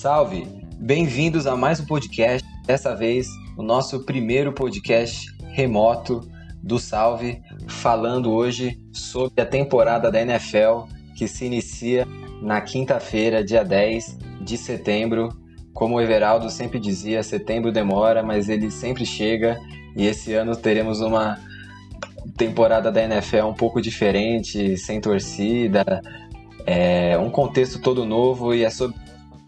Salve! Bem-vindos a mais um podcast. Dessa vez, o nosso primeiro podcast remoto do Salve, falando hoje sobre a temporada da NFL que se inicia na quinta-feira, dia 10 de setembro. Como o Everaldo sempre dizia, setembro demora, mas ele sempre chega e esse ano teremos uma temporada da NFL um pouco diferente, sem torcida, é um contexto todo novo e é sobre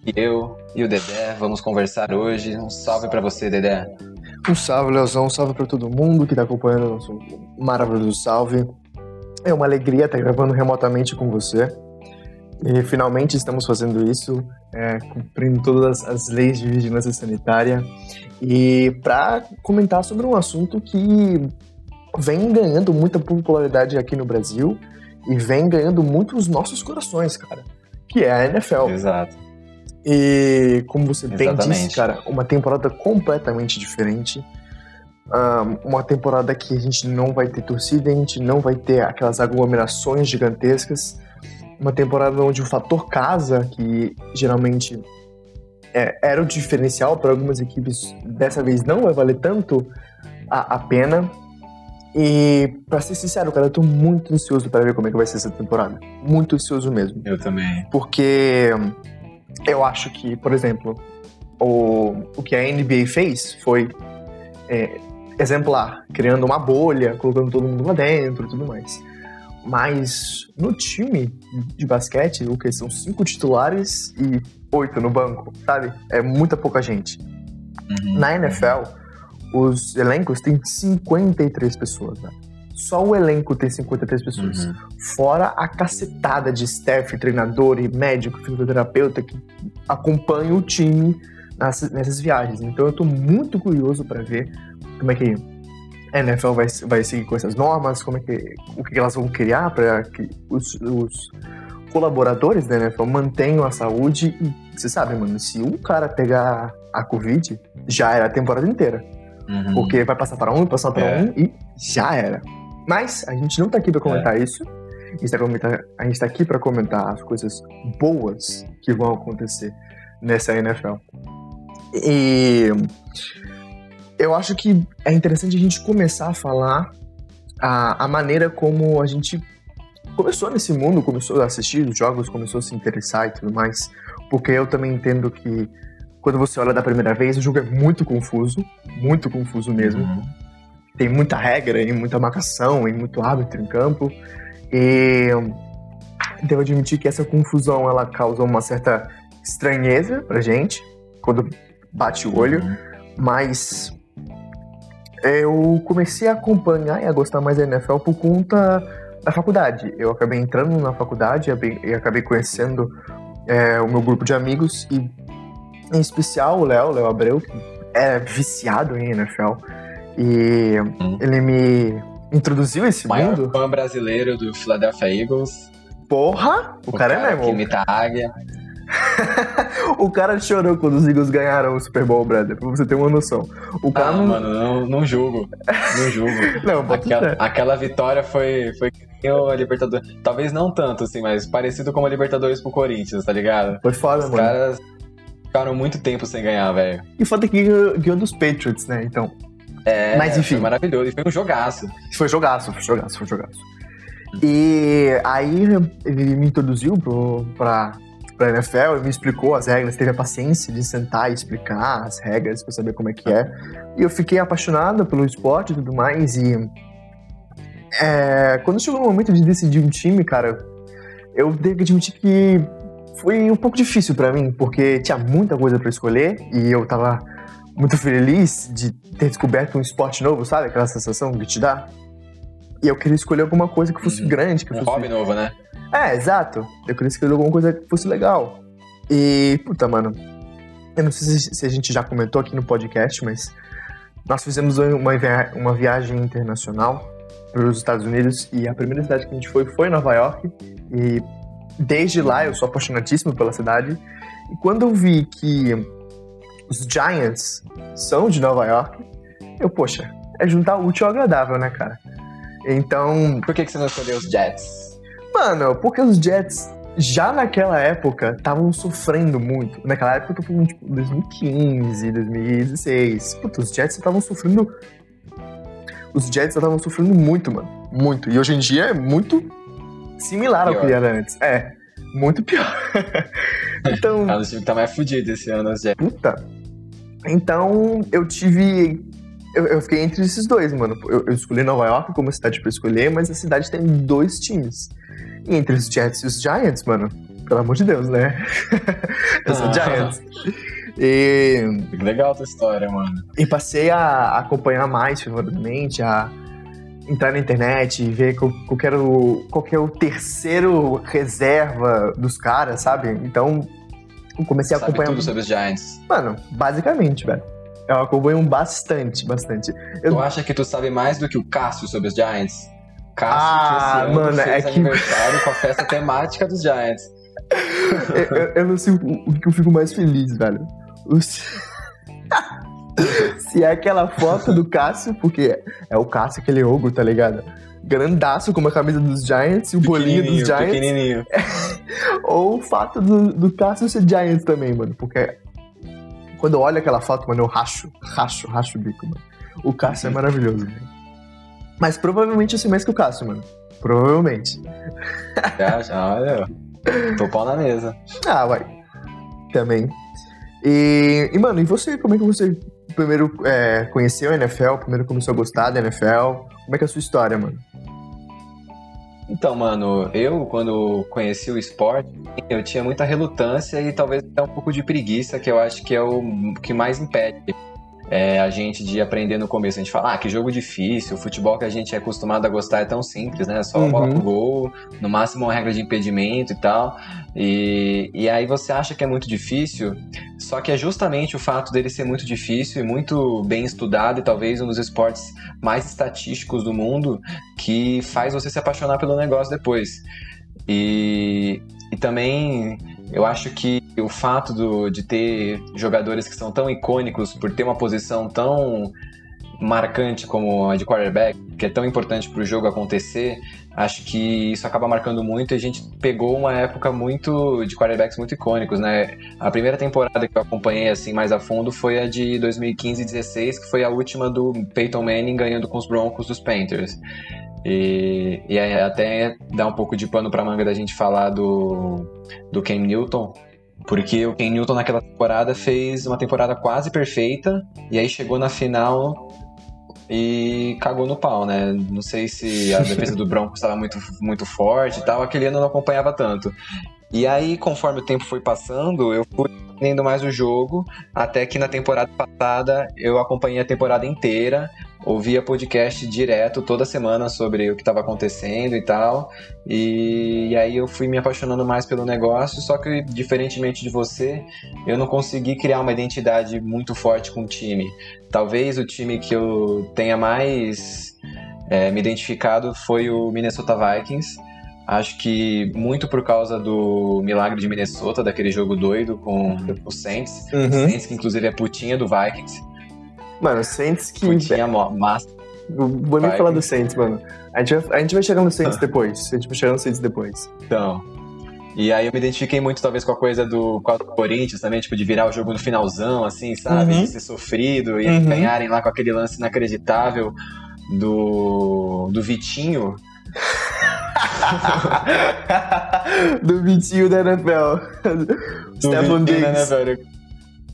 que eu e o Dedé vamos conversar hoje. Um salve para você, Dedé. Um salve, Leozão. Um salve para todo mundo que está acompanhando o nosso maravilhoso salve. É uma alegria estar gravando remotamente com você. E finalmente estamos fazendo isso, é, cumprindo todas as leis de vigilância sanitária. E para comentar sobre um assunto que vem ganhando muita popularidade aqui no Brasil e vem ganhando muito os nossos corações, cara, que é a NFL. Exato. E como você bem disse, cara, uma temporada completamente diferente. uma temporada que a gente não vai ter torcida, a gente não vai ter aquelas aglomerações gigantescas. Uma temporada onde o fator casa, que geralmente é, era o diferencial para algumas equipes, dessa vez não vai valer tanto a, a pena. E, pra ser sincero, cara, eu tô muito ansioso para ver como é que vai ser essa temporada. Muito ansioso mesmo. Eu também. Porque eu acho que, por exemplo, o, o que a NBA fez foi é, exemplar, criando uma bolha, colocando todo mundo lá dentro e tudo mais. Mas no time de basquete, o que são cinco titulares e oito no banco, sabe? É muita pouca gente. Uhum. Na NFL, os elencos têm 53 pessoas, né? Só o elenco tem 53 pessoas. Uhum. Fora a cacetada de staff, treinador e médico, fisioterapeuta que acompanha o time nessas, nessas viagens. Então eu tô muito curioso para ver como é que a NFL vai, vai seguir com essas normas, como é que, o que elas vão criar para que os, os colaboradores da NFL mantenham a saúde. E você sabe, mano, se um cara pegar a Covid, já era a temporada inteira. Uhum. Porque vai passar para um, passar para é. um e já era. Mas a gente não tá aqui para comentar é. isso. A gente está aqui para comentar as coisas boas que vão acontecer nessa NFL. E eu acho que é interessante a gente começar a falar a, a maneira como a gente começou nesse mundo, começou a assistir os jogos, começou a se interessar e tudo mais. Porque eu também entendo que quando você olha da primeira vez, o jogo é muito confuso, muito confuso mesmo. Uhum. Tem muita regra e muita marcação e muito árbitro em campo. E devo admitir que essa confusão ela causa uma certa estranheza pra gente quando bate o olho, uhum. mas eu comecei a acompanhar e a gostar mais da NFL por conta da faculdade. Eu acabei entrando na faculdade e acabei conhecendo é, o meu grupo de amigos e em especial o Léo, Léo Abreu, que é viciado em NFL. E hum. ele me introduziu esse Maior mundo. fã brasileiro do Philadelphia Eagles. Porra! O, o cara, cara, é mesmo. Que imita a águia. o cara chorou quando os Eagles ganharam o Super Bowl, brother, pra você ter uma noção. O cara ah, não... mano, não, não julgo. Não julgo. não, aquela, aquela vitória foi, foi a Libertadores. Talvez não tanto, assim, mas parecido com a Libertadores pro Corinthians, tá ligado? Foi foda, Os mano. Os caras ficaram muito tempo sem ganhar, velho. E foda que ganhou dos Patriots, né? Então. É, mas enfim. Foi maravilhoso. E foi um jogaço. Foi jogaço, foi jogaço, foi jogaço. E aí ele me introduziu pro, pra, pra NFL, ele me explicou as regras, teve a paciência de sentar e explicar as regras pra saber como é que é. E eu fiquei apaixonado pelo esporte e tudo mais. E é, quando chegou o momento de decidir um time, cara, eu devo admitir que foi um pouco difícil para mim, porque tinha muita coisa para escolher e eu tava muito feliz de ter descoberto um esporte novo, sabe? Aquela sensação que te dá. E eu queria escolher alguma coisa que fosse uhum. grande. Que um fosse... hobby novo, né? É, exato. Eu queria escolher alguma coisa que fosse legal. E, puta, mano, eu não sei se a gente já comentou aqui no podcast, mas nós fizemos uma, via uma viagem internacional para os Estados Unidos e a primeira cidade que a gente foi foi Nova York. E desde lá eu sou apaixonadíssimo pela cidade. E quando eu vi que os Giants são de Nova York, eu, poxa, é juntar útil ao agradável, né, cara? Então. Por que, que você não escolheu os Jets? Mano, porque os Jets já naquela época estavam sofrendo muito. Naquela época eu tô falando, tipo, 2015, 2016. Putz, os Jets estavam sofrendo. Os Jets estavam sofrendo muito, mano. Muito. E hoje em dia é muito similar pior. ao que era antes. É, muito pior. então. Ah, o time tá mais fudido esse ano, os Jets. Puta. Então, eu tive. Eu, eu fiquei entre esses dois, mano. Eu, eu escolhi Nova York como cidade pra escolher, mas a cidade tem dois times. E entre os Jets e os Giants, mano, pelo amor de Deus, né? eu sou ah. Giants. E... Legal tua história, mano. E passei a acompanhar mais fervorosamente, a entrar na internet e ver qual, qual, era o, qual é o terceiro reserva dos caras, sabe? Então, eu comecei a Sabe acompanhar. tudo sobre os Giants. Mano, basicamente, velho. Eu acompanho bastante, bastante. Eu... Tu acha que tu sabe mais do que o Cássio sobre os Giants? Cássio ah, que mano, fez é que... aniversário com a festa temática dos Giants. eu, eu, eu, não sei o, o, que eu fico mais feliz, velho. Os... Se é aquela foto do Cássio, porque é o Cássio, aquele ogro, tá ligado? Grandaço com uma camisa dos Giants e o bolinho dos Giants. Pequenininho. Ou o fato do, do Cássio ser Giants também, mano. Porque quando eu olho aquela foto, mano, eu racho, racho, racho o bico, mano. O Cássio é uhum. maravilhoso, velho. Mas provavelmente eu sei mais que o Cássio, mano. Provavelmente. Já, já, olha. Tô pau na mesa. Ah, vai. Também. E, e, mano, e você? Como é que você primeiro é, conheceu a NFL? Primeiro começou a gostar da NFL? Como é que é a sua história, mano? Então, mano, eu quando conheci o esporte, eu tinha muita relutância e talvez até um pouco de preguiça, que eu acho que é o que mais impede é, a gente de aprender no começo. A gente fala, ah, que jogo difícil, o futebol que a gente é acostumado a gostar é tão simples, né? Só uhum. bola pro gol, no máximo uma regra de impedimento e tal. E, e aí você acha que é muito difícil, só que é justamente o fato dele ser muito difícil e muito bem estudado e talvez um dos esportes mais estatísticos do mundo que faz você se apaixonar pelo negócio depois. E, e também eu acho que o fato do, de ter jogadores que são tão icônicos por ter uma posição tão marcante como a de quarterback, que é tão importante para o jogo acontecer, acho que isso acaba marcando muito. E a gente pegou uma época muito de quarterbacks muito icônicos, né? A primeira temporada que eu acompanhei assim mais a fundo foi a de 2015-16, que foi a última do Peyton Manning ganhando com os Broncos dos Panthers. E, e até dá um pouco de pano para manga da gente falar do, do Ken Newton, porque o Ken Newton naquela temporada fez uma temporada quase perfeita, e aí chegou na final e cagou no pau, né? Não sei se a defesa do Broncos estava muito, muito forte e tal, aquele ano eu não acompanhava tanto. E aí, conforme o tempo foi passando, eu fui entendendo mais o jogo, até que na temporada passada eu acompanhei a temporada inteira, ouvia podcast direto toda semana sobre o que estava acontecendo e tal. E, e, aí eu fui me apaixonando mais pelo negócio, só que diferentemente de você, eu não consegui criar uma identidade muito forte com o time. Talvez o time que eu tenha mais é, me identificado foi o Minnesota Vikings. Acho que muito por causa do milagre de Minnesota, daquele jogo doido com o Saints. Uhum. Saints, que inclusive é putinha do Vikings. Mano, Saints que. Tinha massa. Vou nem falar do Saints, mano. A gente, vai, a gente vai chegar no Saints depois. A gente vai chegar no Saints depois. Então. E aí eu me identifiquei muito, talvez, com a coisa do, com do Corinthians também, tipo, de virar o jogo no finalzão, assim, sabe? Uhum. De ser sofrido e uhum. ganharem lá com aquele lance inacreditável do, do Vitinho. do Vitinho da NFL. Do Stefan Diggs. Da NFL.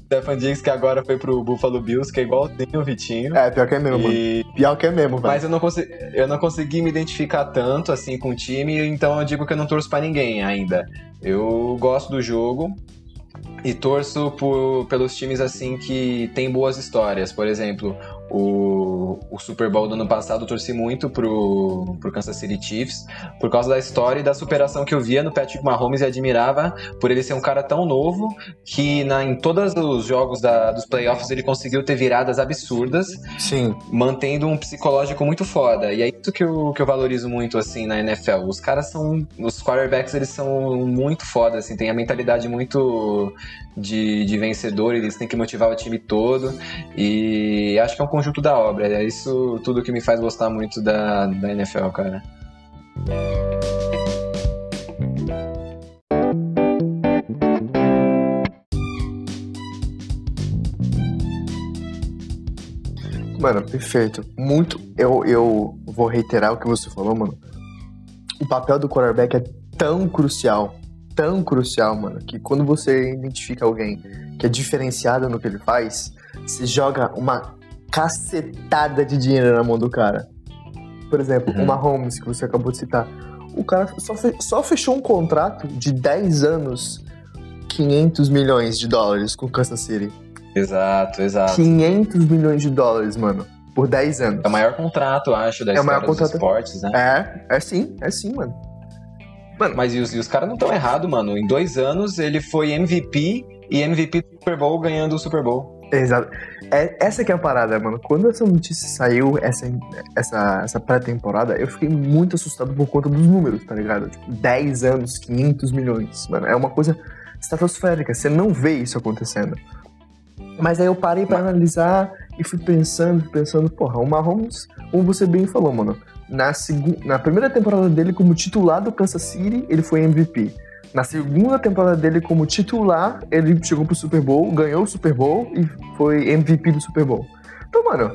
Stefan Diggs, que agora foi pro Buffalo Bills, que é igualzinho o Vitinho. É, pior que é mesmo, e... mano. Pior que é mesmo, velho. Mas eu não, consegui, eu não consegui me identificar tanto, assim, com o time, então eu digo que eu não torço para ninguém ainda. Eu gosto do jogo, e torço por, pelos times assim que tem boas histórias. Por exemplo, o, o Super Bowl do ano passado eu torci muito pro, pro Kansas City Chiefs por causa da história e da superação que eu via no Patrick Mahomes e admirava por ele ser um cara tão novo que na, em todos os jogos da, dos playoffs ele conseguiu ter viradas absurdas, Sim. mantendo um psicológico muito foda. E é isso que eu, que eu valorizo muito assim na NFL. Os caras são, os quarterbacks eles são muito foda, assim, tem a mentalidade muito de, de vencedor, eles têm que motivar o time todo. E acho que é um conjunto da obra. É isso tudo que me faz gostar muito da, da NFL, cara. Mano, perfeito. Muito. Eu, eu vou reiterar o que você falou, mano. O papel do quarterback é tão crucial tão crucial, mano, que quando você identifica alguém que é diferenciado no que ele faz, você joga uma cacetada de dinheiro na mão do cara. Por exemplo, Uhum. o Mahomes, que você acabou de citar. O cara só, fe- só fechou um contrato de 10 anos, 500 milhões de dólares com o Kansas City. Exato, exato. 500 milhões de dólares, mano, por 10 anos. É o maior contrato, acho, da É o maior história dos contrato. esportes, né? É, é sim, é sim, mano. Mas e os, e os caras não estão errados, mano. Em dois anos ele foi MVP e MVP do Super Bowl ganhando o Super Bowl. Exato. É, essa que é a parada, mano. Quando essa notícia saiu, essa, essa, essa pré-temporada, eu fiquei muito assustado por conta dos números, tá ligado? Tipo, 10 anos, 500 milhões. Mano, é uma coisa estratosférica. Você não vê isso acontecendo. Mas aí eu parei pra analisar e fui pensando, pensando, porra, o Mahomes, como você bem falou, mano, na, na primeira temporada dele como titular do Kansas City, ele foi MVP. Na segunda temporada dele como titular, ele chegou pro Super Bowl, ganhou o Super Bowl e foi MVP do Super Bowl. Então, mano,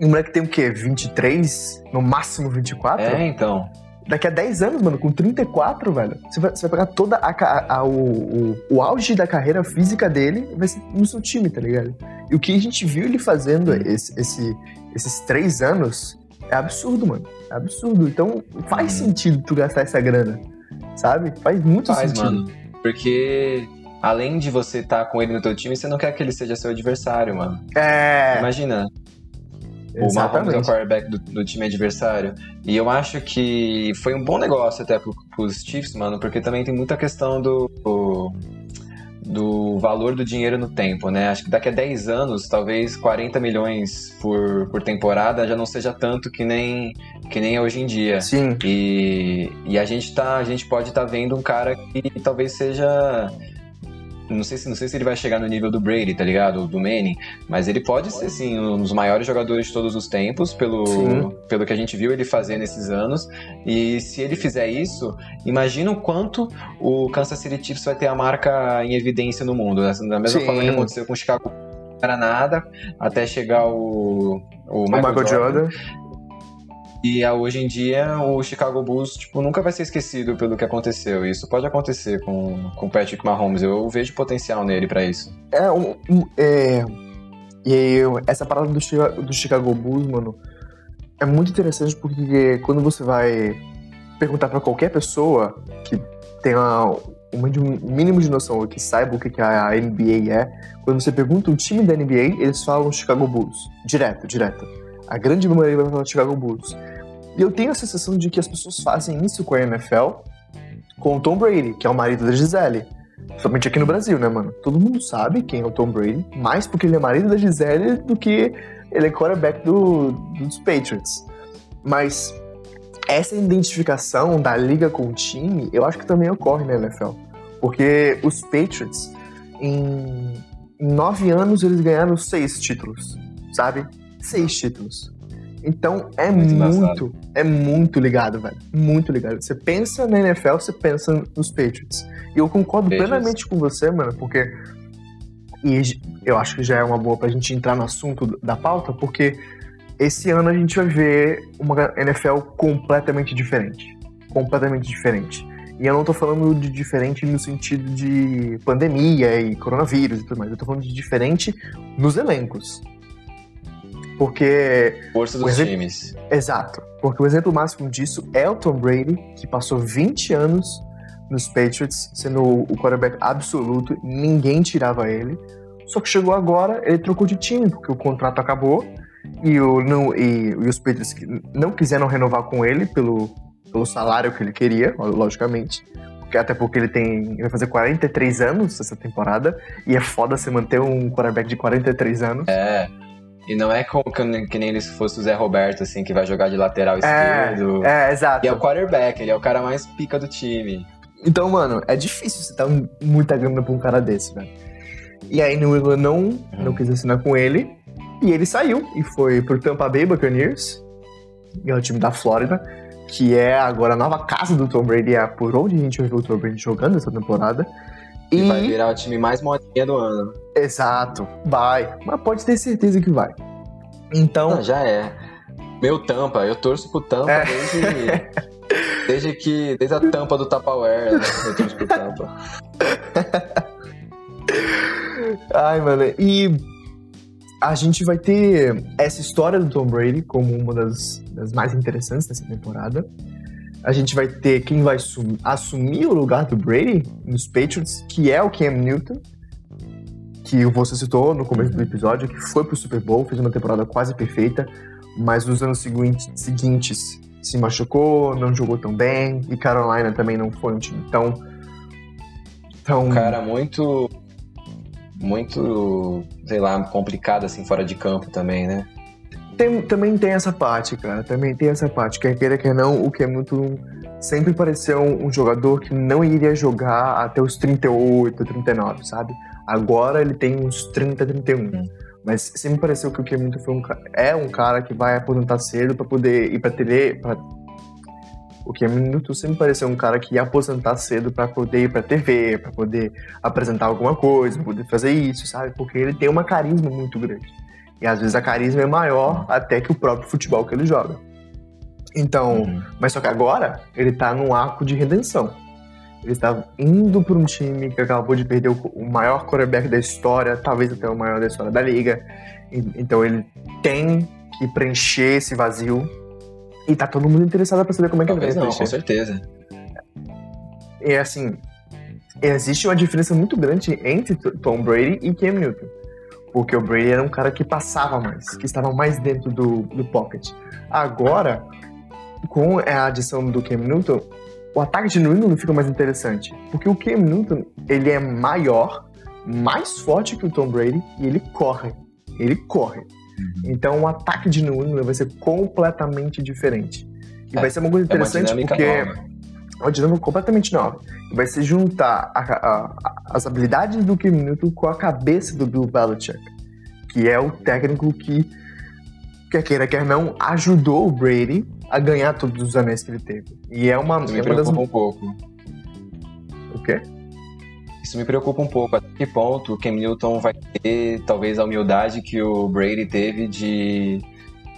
o moleque tem o quê? 23? No máximo 24? É, então. Daqui a 10 anos, mano, com 34, velho, você vai, você vai pegar toda a, ca- a- o, o, o auge da carreira física dele vai ser no seu time, tá ligado? E o que a gente viu ele fazendo esse, esse- esses três anos é absurdo, mano. É absurdo. Então faz Uhum. sentido tu gastar essa grana, sabe? Faz muito Faz, sentido. mano. Porque além de você estar com ele no teu time, você não quer que ele seja seu adversário, mano. É, Imagina, o Mahomes é o quarterback do, do time adversário. E eu acho que foi um bom negócio até pro, pros Chiefs, mano, porque também tem muita questão do, do, do valor do dinheiro no tempo, né? Acho que daqui a 10 anos, talvez 40 milhões por, por temporada já não seja tanto que nem, que nem é hoje em dia. Sim, E, e a gente tá, a gente pode estar vendo um cara que talvez seja não sei se não sei se ele vai chegar no nível do Brady, tá ligado? Do Manning, mas ele pode ser sim um dos maiores jogadores de todos os tempos pelo Sim. pelo que a gente viu ele fazer nesses anos. E se ele fizer isso, imagina o quanto o Kansas City Chiefs vai ter a marca em evidência no mundo, né? da mesma Sim. forma que aconteceu com o Chicago era nada até chegar o o o Michael Jordan. E ah, hoje em dia o Chicago Bulls tipo, nunca vai ser esquecido pelo que aconteceu. Isso pode acontecer com o Patrick Mahomes. Eu vejo potencial nele pra isso. É, um, é, e essa parada do, do Chicago Bulls, mano, é muito interessante porque quando você vai perguntar pra qualquer pessoa que tenha um mínimo de noção, ou que saiba o que a NBA é, quando você pergunta o time da NBA, eles falam Chicago Bulls. Direto, direto. A grande maioria vai falar Chicago Bulls. E eu tenho a sensação de que as pessoas fazem isso com a NFL com o Tom Brady, que é o marido da Gisele. Somente aqui no Brasil, né, mano? Todo mundo sabe quem é o Tom Brady, mais porque ele é marido da Gisele do que ele é quarterback do, dos Patriots. Mas essa identificação da liga com o time, eu acho que também ocorre na NFL. Porque os Patriots, em nove anos, eles ganharam seis títulos, sabe? Seis títulos. Então é Muito muito, é muito ligado, velho. Muito ligado. Você pensa na NFL, você pensa nos Patriots. E eu concordo Patriots. plenamente com você, mano, porque. E eu acho que já é uma boa pra gente entrar no assunto da pauta, porque esse ano a gente vai ver uma NFL completamente diferente. Completamente diferente. E eu não tô falando de diferente no sentido de pandemia e coronavírus e tudo mais. Eu tô falando de diferente nos elencos. Porque Força dos exemplo- times. Exato. Porque o exemplo máximo disso é o Tom Brady, que passou 20 anos nos Patriots, sendo o quarterback absoluto, ninguém tirava ele. Só que chegou agora, ele trocou de time, porque o contrato acabou e, o, não, e, e os Patriots não quiseram renovar com ele pelo, pelo salário que ele queria, logicamente. Porque, até porque ele tem. Ele vai fazer 43 anos essa temporada. E é foda você manter um quarterback de 43 anos. É. E não é como que, que nem se fosse o Zé Roberto, assim, que vai jogar de lateral É, esquerdo. É, exato. E é o quarterback, ele é o cara mais pica do time. Então, mano, é difícil você dar muita grana pra um cara desse, velho. E aí, New England não, não quis assinar com ele. E ele saiu e foi pro Tampa Bay Buccaneers, que é o time da Flórida, que é agora a nova casa do Tom Brady. É por onde a gente vai ver o Tom Brady jogando essa temporada. E E, vai virar o time mais modinha do ano. exato, vai. Mas pode ter certeza que vai. Então. Não, já é. Meu tampa, eu torço pro tampa é. desde. desde que. Desde a tampa do Tupperware, né? eu torço pro tampa. Ai, mano, e a gente vai ter essa história do Tom Brady como uma das, das mais interessantes dessa temporada. A gente vai ter quem vai assumir o lugar do Brady nos Patriots, que é o Cam Newton, que você citou no começo do episódio, que foi pro Super Bowl, fez uma temporada quase perfeita, mas nos anos seguintes, se machucou, não jogou tão bem, e Carolina também não foi um time tão. tão... Cara muito muito, sei lá, complicado assim fora de campo também, né? Tem, também tem essa parte, cara. Também tem essa parte. Quer queira, quer não, o que é muito. Sempre pareceu um, um, jogador que não iria jogar até os 38, 39, sabe? Agora ele tem uns 30, 31. Hum. Mas sempre pareceu que o que é foi um, é um cara que vai aposentar cedo para poder ir para TV, pra o Cam Newton sempre pareceu um cara que ia aposentar cedo para poder ir pra TV, para poder apresentar alguma coisa, pra poder fazer isso, sabe? Porque ele tem uma carisma muito grande. E às vezes a carisma é maior até que o próprio futebol que ele joga. Então, uhum. mas só que agora ele tá num arco de redenção. Ele está indo para um time que acabou de perder o maior quarterback da história, talvez até o maior da história da liga. Então ele tem que preencher esse vazio e tá todo mundo interessado pra saber como é que Talvez ele vai não, com certeza. E assim, existe uma diferença muito grande entre Tom Brady e Cam Newton. Porque o Brady era um cara que passava mais, que estava mais dentro do, do pocket. Agora, com a adição do Cam Newton, o ataque de New England fica mais interessante. Porque o Cam Newton, ele é maior, mais forte que o Tom Brady e ele corre. Ele corre. Uhum. Então o ataque de New England vai ser completamente diferente. E é, vai ser uma coisa interessante é uma porque nova. É uma dinâmica completamente nova. Vai se juntar a, a, a, as habilidades do Kim Newton com a cabeça do Bill Belichick, que é o técnico que, quer queira, quer não, ajudou o Brady a ganhar todos os anéis que ele teve. E é uma, Isso é uma das... um pouco. O quê? Isso me preocupa um pouco. Até que ponto o Cam Newton vai ter, talvez, a humildade que o Brady teve de,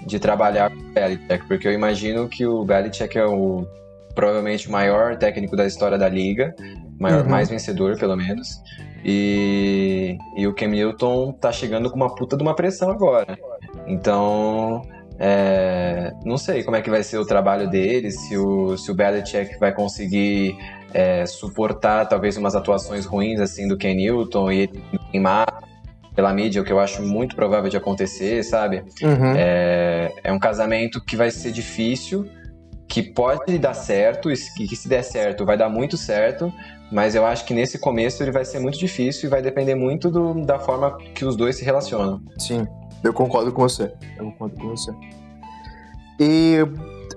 de trabalhar com o Belichick? Porque eu imagino que o Belichick é o provavelmente o maior técnico da história da liga, maior, uhum. mais vencedor, pelo menos. E, e o Cam Newton tá chegando com uma puta de uma pressão agora. Então, é, não sei como é que vai ser o trabalho dele, se o, se o Belichick vai conseguir é, suportar talvez umas atuações ruins assim do Ken Newton e ele queimar pela mídia, o que eu acho muito provável de acontecer, sabe? Uhum. É, é um casamento que vai ser difícil, que pode dar certo, que se der certo vai dar muito certo, mas eu acho que nesse começo ele vai ser muito difícil e vai depender muito do, da forma que os dois se relacionam. Sim, eu concordo com você. Eu concordo com você. E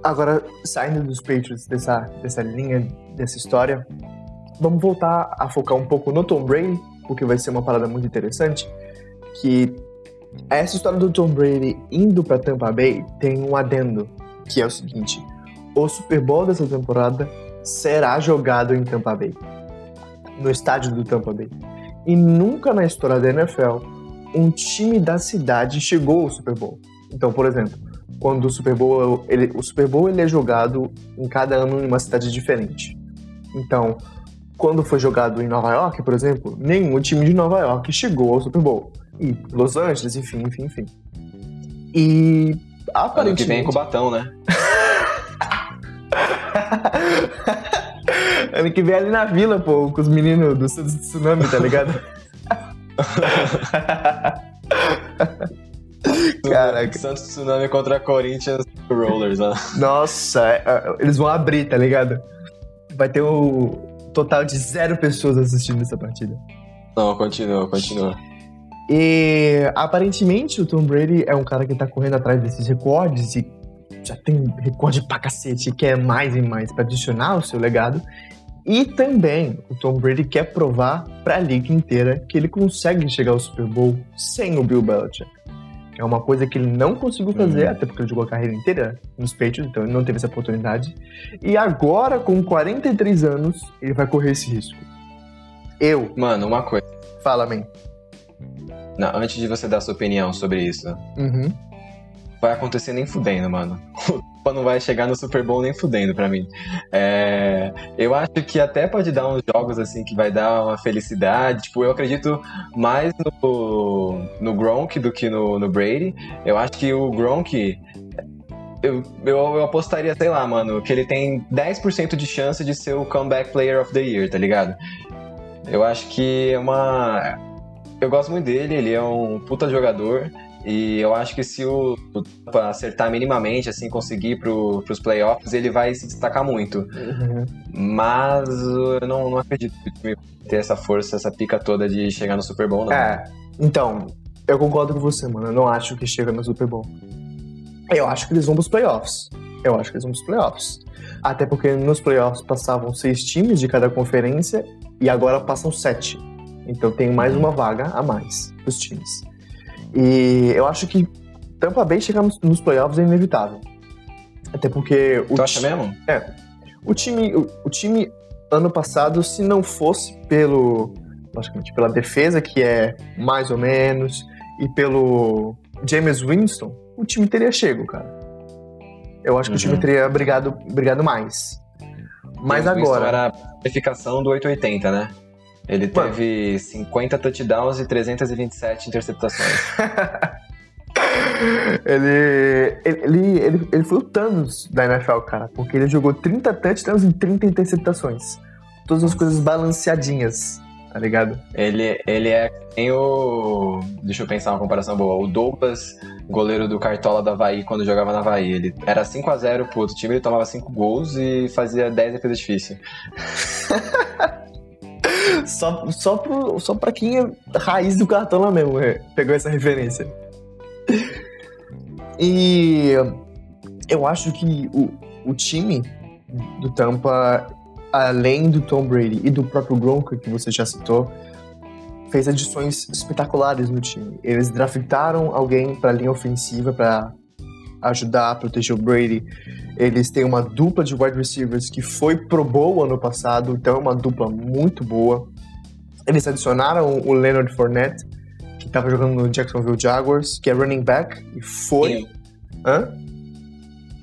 agora, saindo dos Patriots dessa, dessa linha dessa história, vamos voltar a focar um pouco no Tom Brady, porque vai ser uma parada muito interessante, que essa história do Tom Brady indo para Tampa Bay tem um adendo, que é o seguinte: o Super Bowl dessa temporada será jogado em Tampa Bay, no estádio do Tampa Bay. E nunca na história da NFL um time da cidade chegou ao Super Bowl. Então, por exemplo, quando o Super Bowl ele, o Super Bowl ele é jogado em cada ano em uma cidade diferente. Então, quando foi jogado em Nova York, por exemplo, nenhum time de Nova York chegou ao Super Bowl. E Los Angeles, enfim, enfim, enfim. E aparentemente... Ano que vem com o Batão, né? ano que vem ali na vila, pô, com os meninos do Tsunami, tá ligado? Caraca. Santos Tsunami contra Corinthians Rollers, né? Nossa, é, é, eles vão abrir, tá ligado? vai ter o total de zero pessoas assistindo essa partida. Não, continua, continua. E aparentemente o Tom Brady é um cara que tá correndo atrás desses recordes e já tem recorde pra cacete e quer mais e mais para adicionar o seu legado. E também o Tom Brady quer provar para a liga inteira que ele consegue chegar ao Super Bowl sem o Bill Belichick. É uma coisa que ele não conseguiu fazer, uhum. até porque ele jogou a carreira inteira nos Patriots, então ele não teve essa oportunidade. E agora, com 43 anos, ele vai correr esse risco. Eu. Mano, uma coisa. Fala, man. Não, antes de você dar sua opinião sobre isso. Uhum. Vai acontecer nem fudendo, mano. Não vai chegar no Super Bowl nem fudendo pra mim. É, eu acho que até pode dar uns jogos assim que vai dar uma felicidade. Tipo, eu acredito mais no, no Gronk do que no, no Brady. Eu acho que o Gronk eu, eu, eu, apostaria, sei lá, mano, que ele tem 10% de chance de ser o Comeback Player of the Year, tá ligado? Eu acho que é uma. Eu gosto muito dele, ele é um puta jogador. E eu acho que se o Tampa acertar minimamente, assim, conseguir pro, pros playoffs, ele vai se destacar muito. Uhum. Mas eu não, não acredito que o time ter essa força, essa pica toda de chegar no Super Bowl, não. É, então, eu concordo com você, mano. Eu não acho que chega no Super Bowl. Eu acho que eles vão pros playoffs. Eu acho que eles vão pros playoffs. Até porque nos playoffs passavam seis times de cada conferência e agora passam sete. Então tem mais uma vaga a mais pros times. E eu acho que Tampa Bay chegar nos playoffs é inevitável. Até porque o Tu acha mesmo? É. O time, o, o, time ano passado, se não fosse pelo logicamente pela defesa que é mais ou menos e pelo James Winston, o time teria chego, cara. Eu acho que uhum. o time uhum. teria brigado, brigado mais. Mas James agora. Winston era a qualificação do 880, né? Ele Mano. teve 50 touchdowns e 327 interceptações. ele, ele, ele, ele foi o Thanos da NFL, cara, porque ele jogou 30 touchdowns e 30 interceptações. Todas as coisas balanceadinhas, tá ligado? Ele, ele é tem o. Deixa eu pensar uma comparação boa. O Douglas, goleiro do Cartola da Havaí, quando jogava na Havaí. Ele era 5x0 pro outro time, ele tomava 5 gols e fazia 10 defesas difíceis. só, só, pro, só pra quem é raiz do cartão lá mesmo, é, pegou essa referência. E eu acho que o, o time do Tampa, além do Tom Brady e do próprio Gronk, que você já citou, fez adições espetaculares no time. Eles draftaram alguém para linha ofensiva para ajudar a proteger o Brady. Eles têm uma dupla de wide receivers que foi pro Bowl ano passado, então é uma dupla muito boa. Eles adicionaram o Leonard Fournette, que estava jogando no Jacksonville Jaguars, que é running back, e foi. Forninho. Hã?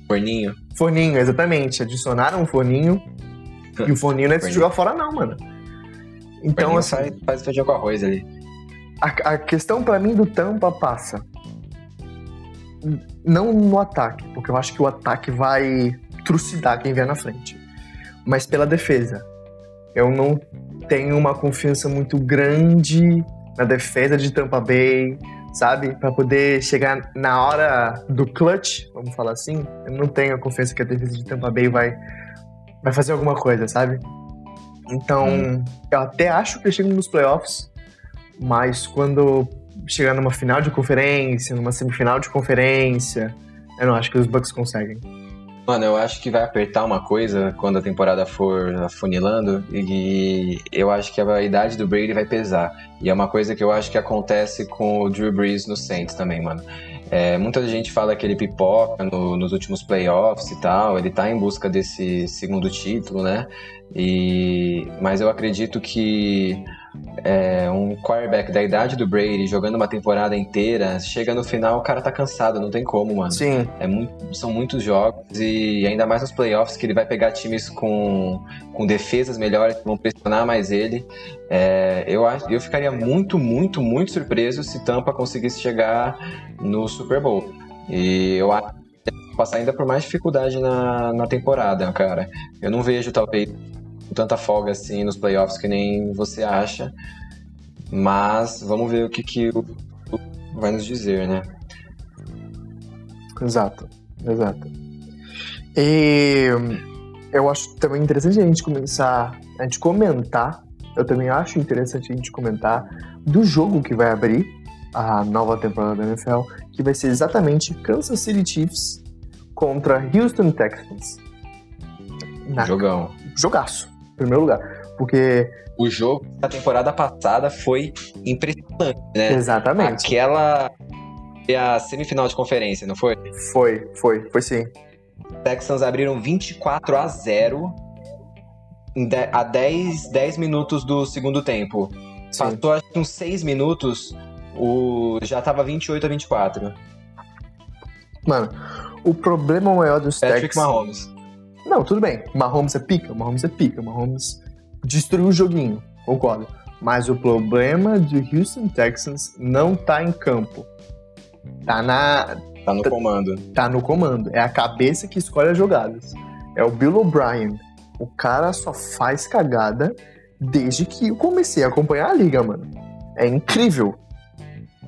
Forninho. Forninho, exatamente. Adicionaram o Forninho. e o Forninho não é de se jogar fora, não, mano. Então, assim. Faz, faz feijão com arroz ali. A, a questão para mim do Tampa passa. Não no ataque, porque eu acho que o ataque vai trucidar quem vier na frente. Mas pela defesa. Eu não tenho uma confiança muito grande na defesa de Tampa Bay, sabe? Para poder chegar na hora do clutch, vamos falar assim. Eu não tenho a confiança que a defesa de Tampa Bay vai, vai fazer alguma coisa, sabe? Então, hum. eu até acho que eles chegam nos playoffs, mas quando chegar numa final de conferência, numa semifinal de conferência, eu não acho que os Bucks conseguem. Mano, eu acho que vai apertar uma coisa quando a temporada for afunilando e eu acho que a idade do Brady vai pesar. E é uma coisa que eu acho que acontece com o Drew Brees no Saints também, mano. É, muita gente fala que ele pipoca no, nos últimos playoffs e tal, ele tá em busca desse segundo título, né? E, mas eu acredito que é, um quarterback da idade do Brady jogando uma temporada inteira, chega no final o cara tá cansado, não tem como, mano. Sim. É muito, são muitos jogos e ainda mais nos playoffs que ele vai pegar times com, com defesas melhores que vão pressionar mais ele. É, eu, eu ficaria muito, muito, muito surpreso se Tampa conseguisse chegar no Super Bowl. E eu acho que passar ainda por mais dificuldade na, na temporada, cara. Eu não vejo talvez com tanta folga assim nos playoffs que nem você acha. Mas vamos ver o que, que o vai nos dizer, né? Exato, exato. E eu acho também interessante a gente começar a gente comentar. Eu também acho interessante a gente comentar do jogo que vai abrir a nova temporada da NFL, que vai ser exatamente Kansas City Chiefs contra Houston Texans. Na... Jogão. Jogaço primeiro lugar. Porque. O jogo da temporada passada foi impressionante, né? Exatamente. Aquela. A semifinal de conferência, não foi? Foi, foi, foi sim. Texans abriram 24 a 0 a 10, 10 minutos do segundo tempo. Sim. Passou acho que uns 6 minutos, o já tava 28 a 24. Mano, o problema maior dos Patrick Texans... Mahomes. Não, tudo bem. Mahomes é pica, Mahomes é pica. Mahomes destruiu o joguinho, concordo. Mas o problema do Houston Texans não tá em campo. Tá na. Tá no comando. Tá no comando. É a cabeça que escolhe as jogadas. É o Bill O'Brien. O cara só faz cagada desde que eu comecei a acompanhar a liga, mano. É incrível.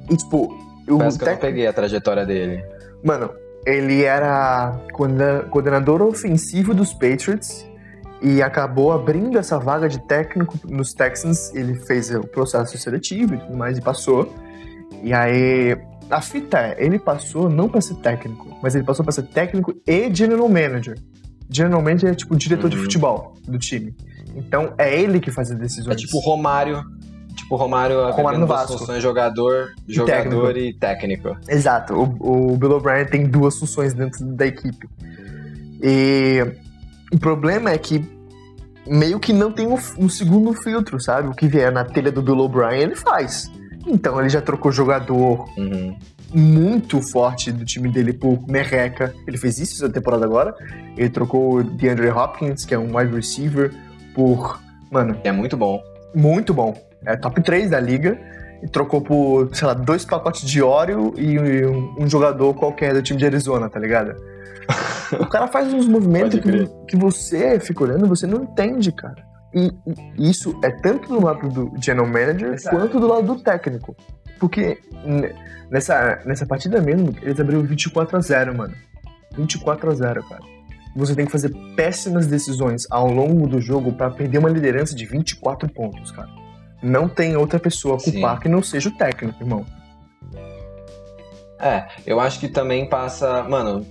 E, tipo, o Parece que eu não peguei a trajetória dele. Mano, ele era coordena- coordenador ofensivo dos Patriots e acabou abrindo essa vaga de técnico nos Texans. Ele fez o processo seletivo e tudo mais e passou. E aí, a fita é, ele passou não pra ser técnico, mas ele passou pra ser técnico e general manager. General manager é tipo o diretor de Uhum. futebol do time. Então é ele que faz as É decisões. tipo o Romário. Tipo o Romário, Romário no duas Vasco. funções, jogador, jogador e técnico. Exato, o, o Bill O'Brien tem duas funções dentro da equipe. E o problema é que meio que não tem um, um segundo filtro, sabe? O que vier na telha do Bill O'Brien, ele faz. Então ele já trocou jogador Uhum. muito forte do time dele por merreca. Ele fez isso essa temporada agora. Ele trocou o DeAndre Hopkins, que é um wide receiver, por. Mano, É muito bom. muito bom. É top 3 da liga. E trocou por, sei lá, dois pacotes de Oreo e um, um jogador qualquer do time de Arizona, tá ligado? o cara faz uns movimentos que, que você fica olhando e você não entende, cara. E, e isso é tanto do lado do general manager Exato. quanto do lado do técnico. Porque ne- nessa, nessa partida mesmo, eles abriram 24 a 0 mano. 24 a 0 cara. Você tem que fazer péssimas decisões ao longo do jogo pra perder uma liderança de 24 pontos, cara. Não tem outra pessoa a culpar Sim. que não seja o técnico, irmão. É, eu acho que também passa. Mano,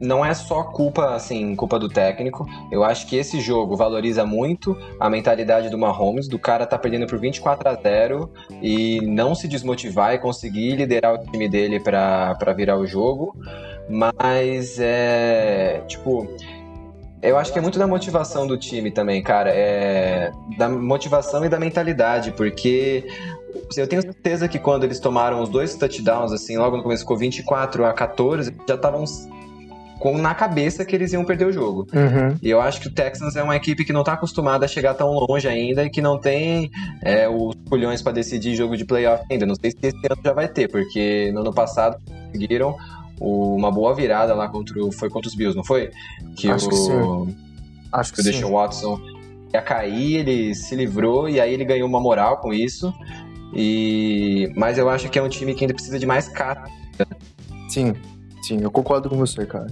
não é só culpa, assim, culpa do técnico. Eu acho que esse jogo valoriza muito a mentalidade do Mahomes, do cara tá perdendo por 24 a 0 e não se desmotivar e conseguir liderar o time dele pra virar o jogo. Mas é. Tipo. Eu acho que é muito da motivação do time também, cara. É da motivação e da mentalidade, porque eu tenho certeza que quando eles tomaram os dois touchdowns, assim, logo no começo ficou 24 a 14, já estavam com na cabeça que eles iam perder o jogo. Uhum. E eu acho que o Texans é uma equipe que não tá acostumada a chegar tão longe ainda e que não tem é, os pulhões para decidir jogo de playoff ainda. Não sei se esse ano já vai ter, porque no ano passado conseguiram uma boa virada lá contra o, foi contra os Bills, não foi? Que Acho o, que sim. Acho que que o. Deshaun Watson ia cair, ele se livrou e aí ele ganhou uma moral com isso. E mas eu acho que é um time que ainda precisa de mais cara. Sim, sim, eu concordo com você, cara.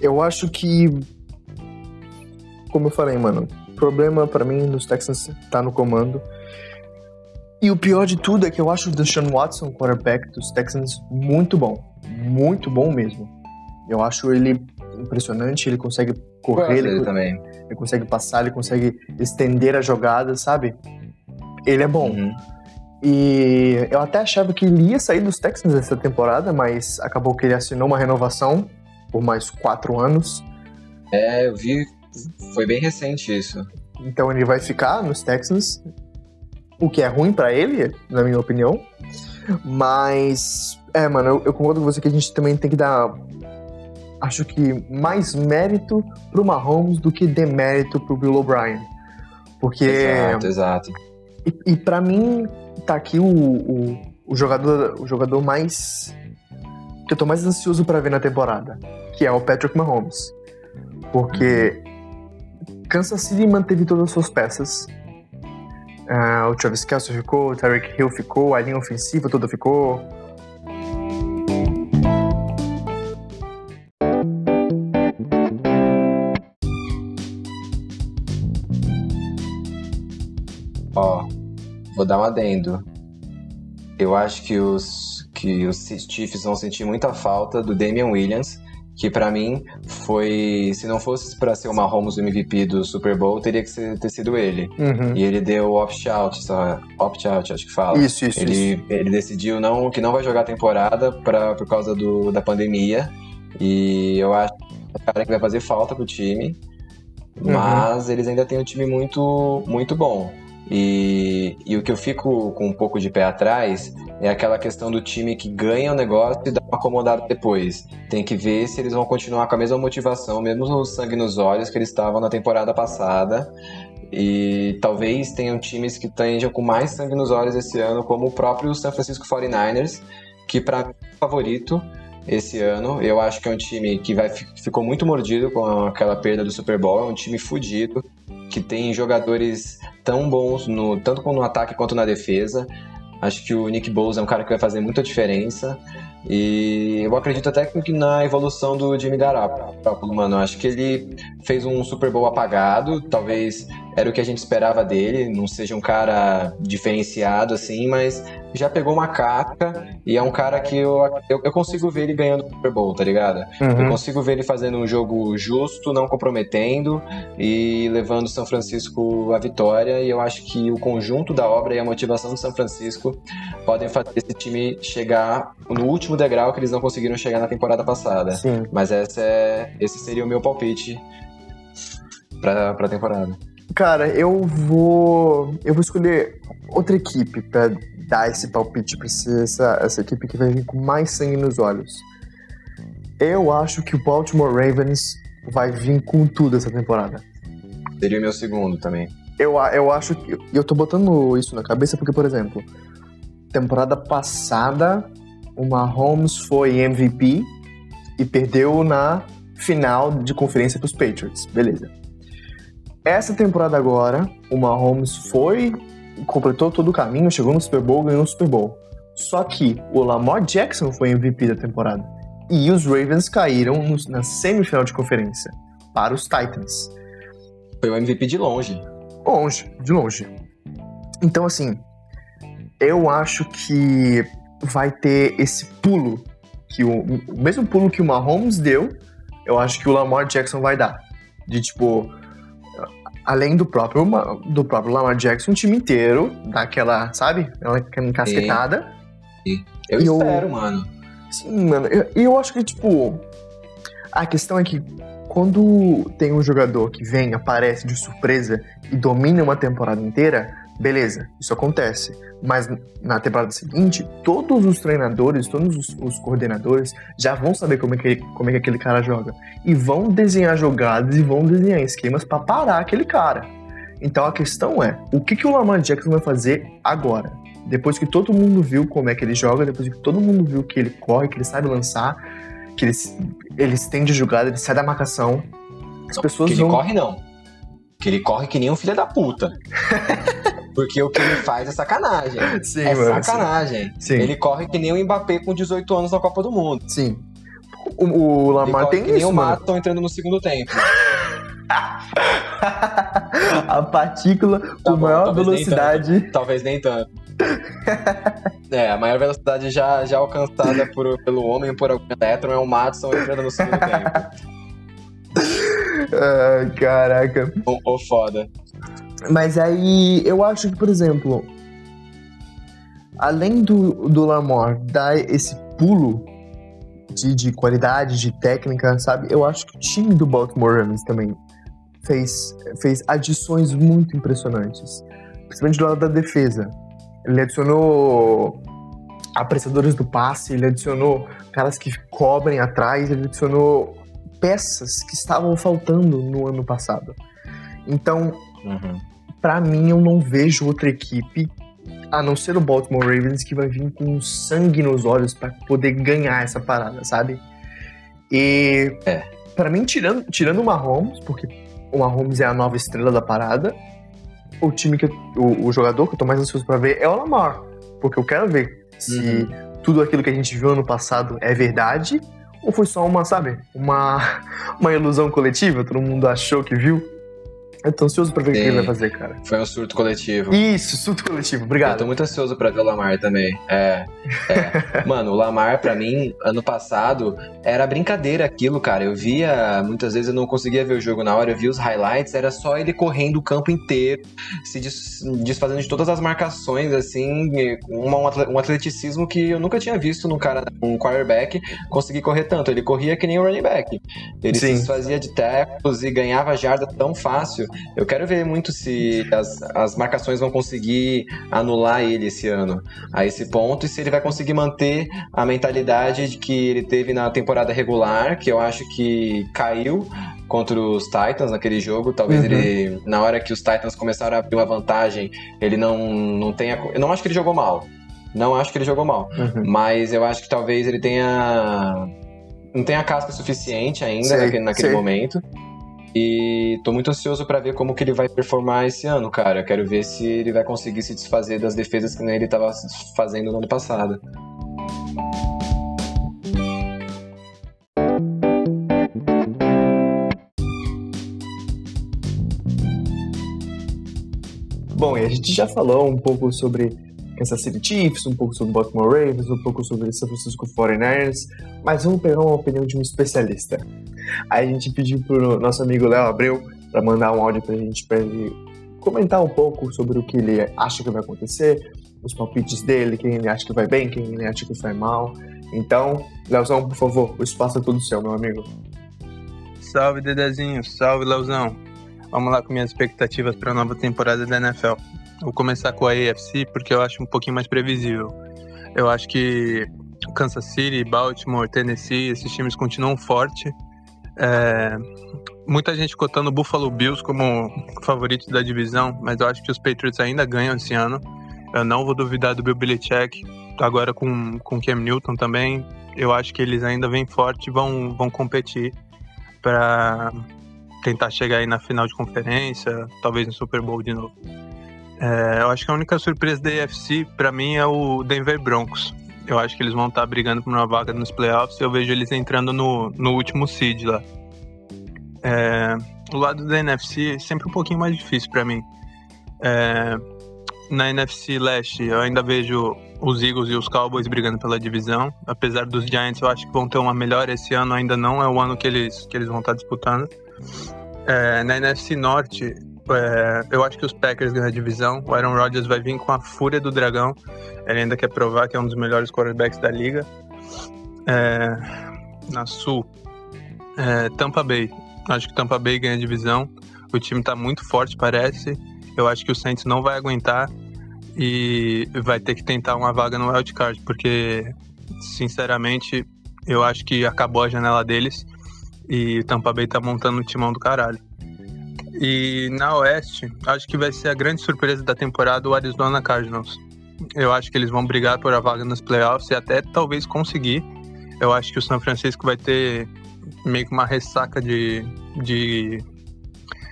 Eu acho que. Como eu falei, mano, o problema pra mim nos Texans tá no comando. E o pior de tudo é que eu acho o Deshaun Watson, quarterback dos Texans, muito bom. Muito bom mesmo. Eu acho ele impressionante, ele consegue correr, ele, ele também. ele consegue passar, ele consegue estender a jogada, sabe? Ele é bom. Uhum. E eu até achava que ele ia sair dos Texans essa temporada, mas acabou que ele assinou uma renovação por mais quatro anos. É, eu vi, foi bem recente isso. Então ele vai ficar nos Texans, o que é ruim pra ele, na minha opinião. Mas, é, mano, eu, eu concordo com você que a gente também tem que dar, acho que, mais mérito pro Mahomes do que demérito pro Bill O'Brien. Porque. Exato, exato. E, e para mim, tá aqui o, o, o jogador, o jogador mais. que eu tô mais ansioso pra ver na temporada, que é o Patrick Mahomes. Porque Kansas City manteve todas as suas peças. Ah, o Travis Kelce ficou, o Tyreek Hill ficou, a linha ofensiva toda ficou. Ó, vou dar um adendo. Eu acho que os, que os Chiefs vão sentir muita falta do Damian Williams, que pra mim foi. Se não fosse pra ser o Mahomes MVP do Super Bowl, teria que ser- ter sido ele. Uhum. E ele deu opt-out, só- opt-out, acho que fala. Isso, isso, isso. Ele, ele decidiu não, que não vai jogar a temporada pra, por causa do, da pandemia. E eu acho que é cara que vai fazer falta pro time. Uhum. Mas eles ainda têm um time muito, muito bom. E, e o que eu fico com um pouco de pé atrás é aquela questão do time que ganha o negócio e dá uma acomodada depois. Tem que ver se eles vão continuar com a mesma motivação, mesmo o sangue nos olhos que eles estavam na temporada passada. E talvez tenham times que estejam com mais sangue nos olhos esse ano, como o próprio San Francisco 49ers, que para mim é favorito esse ano. Eu acho que é um time que vai, ficou muito mordido com aquela perda do Super Bowl, é um time fudido, que tem jogadores tão bons no, tanto no ataque quanto na defesa. Acho que o Nick Bowles é um cara que vai fazer muita diferença. E eu acredito até que na evolução do Jimmy Garoppolo, mano. Acho que ele fez um Super Bowl apagado, talvez era o que a gente esperava dele, não seja um cara diferenciado assim, mas já pegou uma casca e é um cara que eu, eu, eu consigo ver ele ganhando o Super Bowl, tá ligado? Uhum. Eu consigo ver ele fazendo um jogo justo, não comprometendo e levando São Francisco à vitória. E eu acho que o conjunto da obra e a motivação do São Francisco podem fazer esse time chegar no último degrau que eles não conseguiram chegar na temporada passada. Sim. Mas essa é, esse seria o meu palpite para a temporada. Cara, eu vou. Eu vou escolher outra equipe para dar esse palpite pra essa, essa equipe que vai vir com mais sangue nos olhos. Eu acho que o Baltimore Ravens vai vir com tudo essa temporada. Seria o meu segundo também. Eu, eu acho que. Eu tô botando isso na cabeça porque, por exemplo, temporada passada, o Mahomes foi MVP e perdeu na final de conferência pros Patriots. Beleza. Essa temporada agora, o Mahomes foi, completou todo o caminho, chegou no Super Bowl, ganhou o Super Bowl. Só que o Lamar Jackson foi MVP da temporada. E os Ravens caíram no, na semifinal de conferência para os Titans. Foi o MVP de longe. Longe, de longe. Então, assim, eu acho que vai ter esse pulo, que o, o mesmo pulo que o Mahomes deu, eu acho que o Lamar Jackson vai dar. De tipo, além do próprio, do próprio Lamar Jackson, o time inteiro dá aquela, sabe? Aquela encasquetada. Sim. Eu e espero, eu, mano. Sim, mano. E eu, eu acho que, tipo, a questão é que quando tem um jogador que vem, aparece de surpresa e domina uma temporada inteira, beleza, isso acontece. Mas na temporada seguinte, todos os treinadores, todos os, os, coordenadores já vão saber como é, que, como é que aquele cara joga. E vão desenhar jogadas e vão desenhar esquemas para parar aquele cara. Então a questão é, o que, que o Lamar Jackson vai fazer agora? Depois que todo mundo viu como é que ele joga, depois que todo mundo viu que ele corre, que ele sabe lançar, que ele, ele estende jogada, ele sai da marcação. As pessoas que ele vão... corre não. Que ele corre que nem um filho da puta. Porque o que ele faz é sacanagem. Sim, é mano, sacanagem. Sim. Ele corre que nem o Mbappé com 18 anos na Copa do Mundo. Sim. O, o Lamar tem que nem o Mato entrando no segundo tempo. a partícula tá com bom, maior talvez velocidade. Nem talvez nem tanto. é, a maior velocidade já, já alcançada por, pelo homem por algum elétron é o Matson entrando no segundo tempo. Ah, caraca. Ô, oh, foda. Mas aí eu acho que, por exemplo, além do, do Lamar dar esse pulo de, de qualidade, de técnica, sabe? Eu acho que o time do Baltimore Ravens também fez, fez adições muito impressionantes. Principalmente do lado da defesa. Ele adicionou apressadores do passe, ele adicionou caras que cobrem atrás, ele adicionou peças que estavam faltando no ano passado. Então, uhum para mim, eu não vejo outra equipe, a não ser o Baltimore Ravens, que vai vir com sangue nos olhos para poder ganhar essa parada, sabe? E, é. para mim, tirando, tirando o Mahomes, porque o Mahomes é a nova estrela da parada, o time que o, o jogador que eu tô mais ansioso para ver é o Lamar, porque eu quero ver se uhum. tudo aquilo que a gente viu ano passado é verdade ou foi só uma, sabe, uma uma ilusão coletiva, todo mundo achou que viu. Eu tô ansioso pra ver Sim. o que ele vai fazer, cara. Foi um surto coletivo. Isso, surto coletivo, obrigado. Eu tô muito ansioso pra ver o Lamar também. É. é. Mano, o Lamar, pra mim, ano passado, era brincadeira aquilo, cara. Eu via, muitas vezes eu não conseguia ver o jogo na hora, eu via os highlights, era só ele correndo o campo inteiro, se desfazendo de todas as marcações, assim, um atleticismo que eu nunca tinha visto num cara, um quarterback, conseguir correr tanto. Ele corria que nem o running back. Ele Sim. se desfazia de tackles e ganhava jarda tão fácil. Eu quero ver muito se as, as marcações vão conseguir anular ele esse ano a esse ponto e se ele vai conseguir manter a mentalidade de que ele teve na temporada regular, que eu acho que caiu contra os Titans naquele jogo. Talvez uhum. ele, na hora que os Titans começaram a abrir uma vantagem, ele não, não tenha. Eu não acho que ele jogou mal. Não acho que ele jogou mal. Uhum. Mas eu acho que talvez ele tenha. Não tenha casca suficiente ainda sei, naquele, naquele momento. E tô muito ansioso para ver como que ele vai performar esse ano, cara. Quero ver se ele vai conseguir se desfazer das defesas que ele estava fazendo no ano passado. Bom, e a gente já falou um pouco sobre Kansas City Chiefs, um pouco sobre Baltimore Ravens, um pouco sobre San Francisco 49ers, mas vamos pegar uma opinião de um especialista. Aí a gente pediu pro nosso amigo Léo Abreu para mandar um áudio pra gente para ele comentar um pouco sobre o que ele acha que vai acontecer, os palpites dele, quem ele acha que vai bem, quem ele acha que vai mal. Então, Leozão, por favor, o espaço é todo seu, meu amigo. Salve, Dedezinho. Salve, Leozão. Vamos lá com minhas expectativas para a nova temporada da NFL. Vou começar com a AFC porque eu acho um pouquinho mais previsível. Eu acho que Kansas City, Baltimore, Tennessee, esses times continuam fortes. É, muita gente cotando o Buffalo Bills como favorito da divisão, mas eu acho que os Patriots ainda ganham esse ano. Eu não vou duvidar do Bill Belichick, agora com, com Cam Newton também. Eu acho que eles ainda vêm forte e vão, vão competir para tentar chegar aí na final de conferência, talvez no Super Bowl de novo. É, eu acho que a única surpresa da AFC para mim é o Denver Broncos. Eu acho que eles vão estar brigando por uma vaga nos playoffs eu vejo eles entrando no, no último seed lá. É, o lado da NFC é sempre um pouquinho mais difícil para mim. É, na NFC Leste, eu ainda vejo os Eagles e os Cowboys brigando pela divisão. Apesar dos Giants, eu acho que vão ter uma melhora esse ano. Ainda não é o ano que eles, que eles vão estar disputando. É, na NFC Norte, é, eu acho que os Packers ganham a divisão. O Aaron Rodgers vai vir com a fúria do dragão. Ele ainda quer provar que é um dos melhores quarterbacks da liga. É, na Sul, é, Tampa Bay. Acho que Tampa Bay ganha a divisão. O time está muito forte, parece. Eu acho que o Saints não vai aguentar e vai ter que tentar uma vaga no wildcard, porque, sinceramente, eu acho que acabou a janela deles e Tampa Bay tá montando um timão do caralho. E na Oeste, acho que vai ser a grande surpresa da temporada o Arizona Cardinals. Eu acho que eles vão brigar por a vaga nos playoffs e até talvez conseguir. Eu acho que o São Francisco vai ter meio que uma ressaca de, de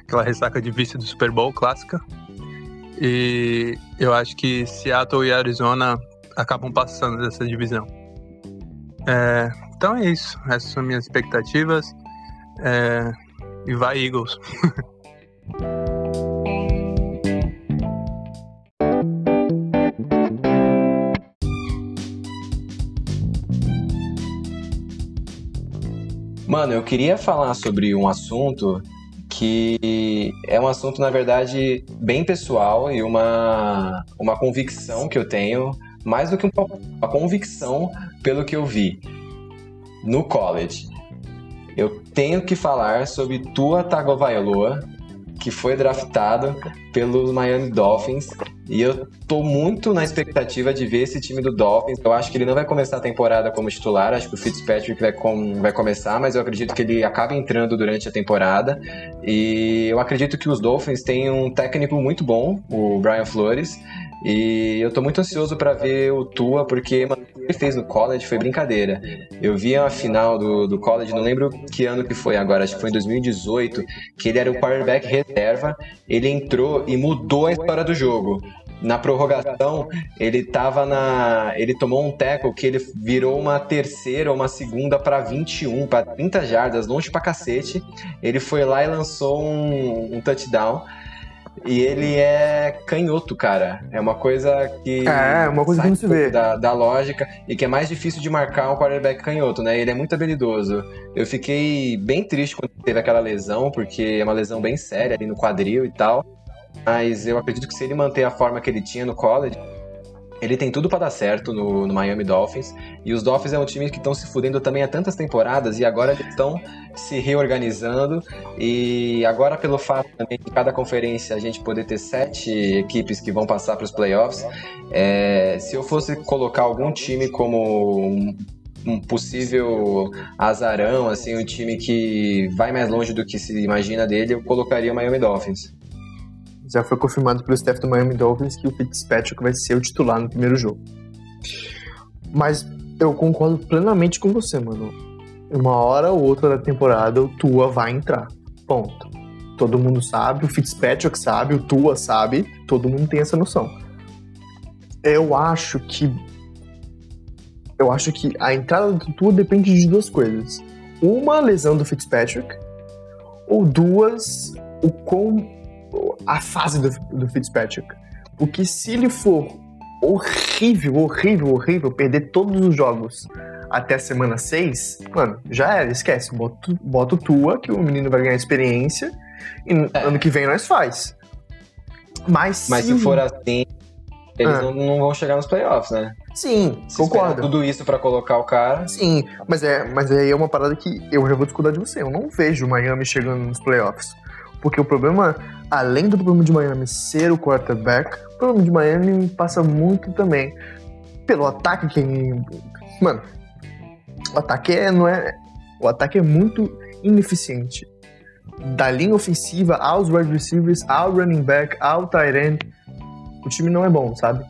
aquela ressaca de vice do Super Bowl clássica. E eu acho que Seattle e Arizona acabam passando dessa divisão. É, então é isso. Essas são minhas expectativas. É, e vai Eagles. Mano, eu queria falar sobre um assunto que é um assunto, na verdade, bem pessoal e uma, uma convicção que eu tenho, mais do que uma, uma convicção pelo que eu vi no college. Eu tenho que falar sobre Tua Tagovailoa, que foi draftado pelos Miami Dolphins. E eu tô muito na expectativa de ver esse time do Dolphins. Eu acho que ele não vai começar a temporada como titular, acho que o Fitzpatrick vai, com, vai começar, mas eu acredito que ele acaba entrando durante a temporada. E eu acredito que os Dolphins têm um técnico muito bom, o Brian Flores. E eu tô muito ansioso para ver o Tua, porque mano, o que ele fez no college foi brincadeira. Eu vi a final do, do college, não lembro que ano que foi agora, acho que foi em 2018, que ele era o quarterback reserva, ele entrou e mudou a história do jogo. Na prorrogação, ele tava na. Ele tomou um tackle que ele virou uma terceira ou uma segunda para 21, para 30 jardas, longe pra cacete. Ele foi lá e lançou um, um touchdown. E ele é canhoto, cara. É uma coisa que. É, uma coisa que não se vê. Da, da lógica e que é mais difícil de marcar um quarterback canhoto, né? Ele é muito habilidoso. Eu fiquei bem triste quando teve aquela lesão, porque é uma lesão bem séria ali no quadril e tal. Mas eu acredito que se ele manter a forma que ele tinha no college, ele tem tudo para dar certo no, no, Miami Dolphins. E os Dolphins é um time que estão se fudendo também há tantas temporadas e agora eles estão se reorganizando. E agora, pelo fato também de cada conferência a gente poder ter sete equipes que vão passar para os playoffs, é, se eu fosse colocar algum time como um, um possível azarão, assim, um time que vai mais longe do que se imagina dele, eu colocaria o Miami Dolphins já foi confirmado pelo staff do Miami Dolphins que o Fitzpatrick vai ser o titular no primeiro jogo. Mas eu concordo plenamente com você, mano. Uma hora ou outra da temporada o Tua vai entrar. Ponto. Todo mundo sabe, o Fitzpatrick sabe, o Tua sabe, todo mundo tem essa noção. Eu acho que eu acho que a entrada do Tua depende de duas coisas. Uma, lesão do Fitzpatrick, ou duas, o quão a fase do, do Fitzpatrick. Porque se ele for horrível, horrível, horrível, perder todos os jogos até a semana 6, mano, já era, esquece. Bota, bota o tua, que o menino vai ganhar experiência, e é. ano que vem nós faz. Mas, Mas se, se for assim, eles ah. não, não, vão chegar nos playoffs, né? Sim, se concordo. Tudo isso para colocar o cara. Sim, mas é, mas aí é uma parada que eu já vou discordar de você. Eu não vejo o Miami chegando nos playoffs. Porque o problema, além do problema de Miami ser o quarterback, o problema de Miami passa muito também pelo ataque que. Mano, o ataque é, não é. O ataque é muito ineficiente. Da linha ofensiva aos wide receivers, ao running back, ao tight end, o time não é bom, sabe?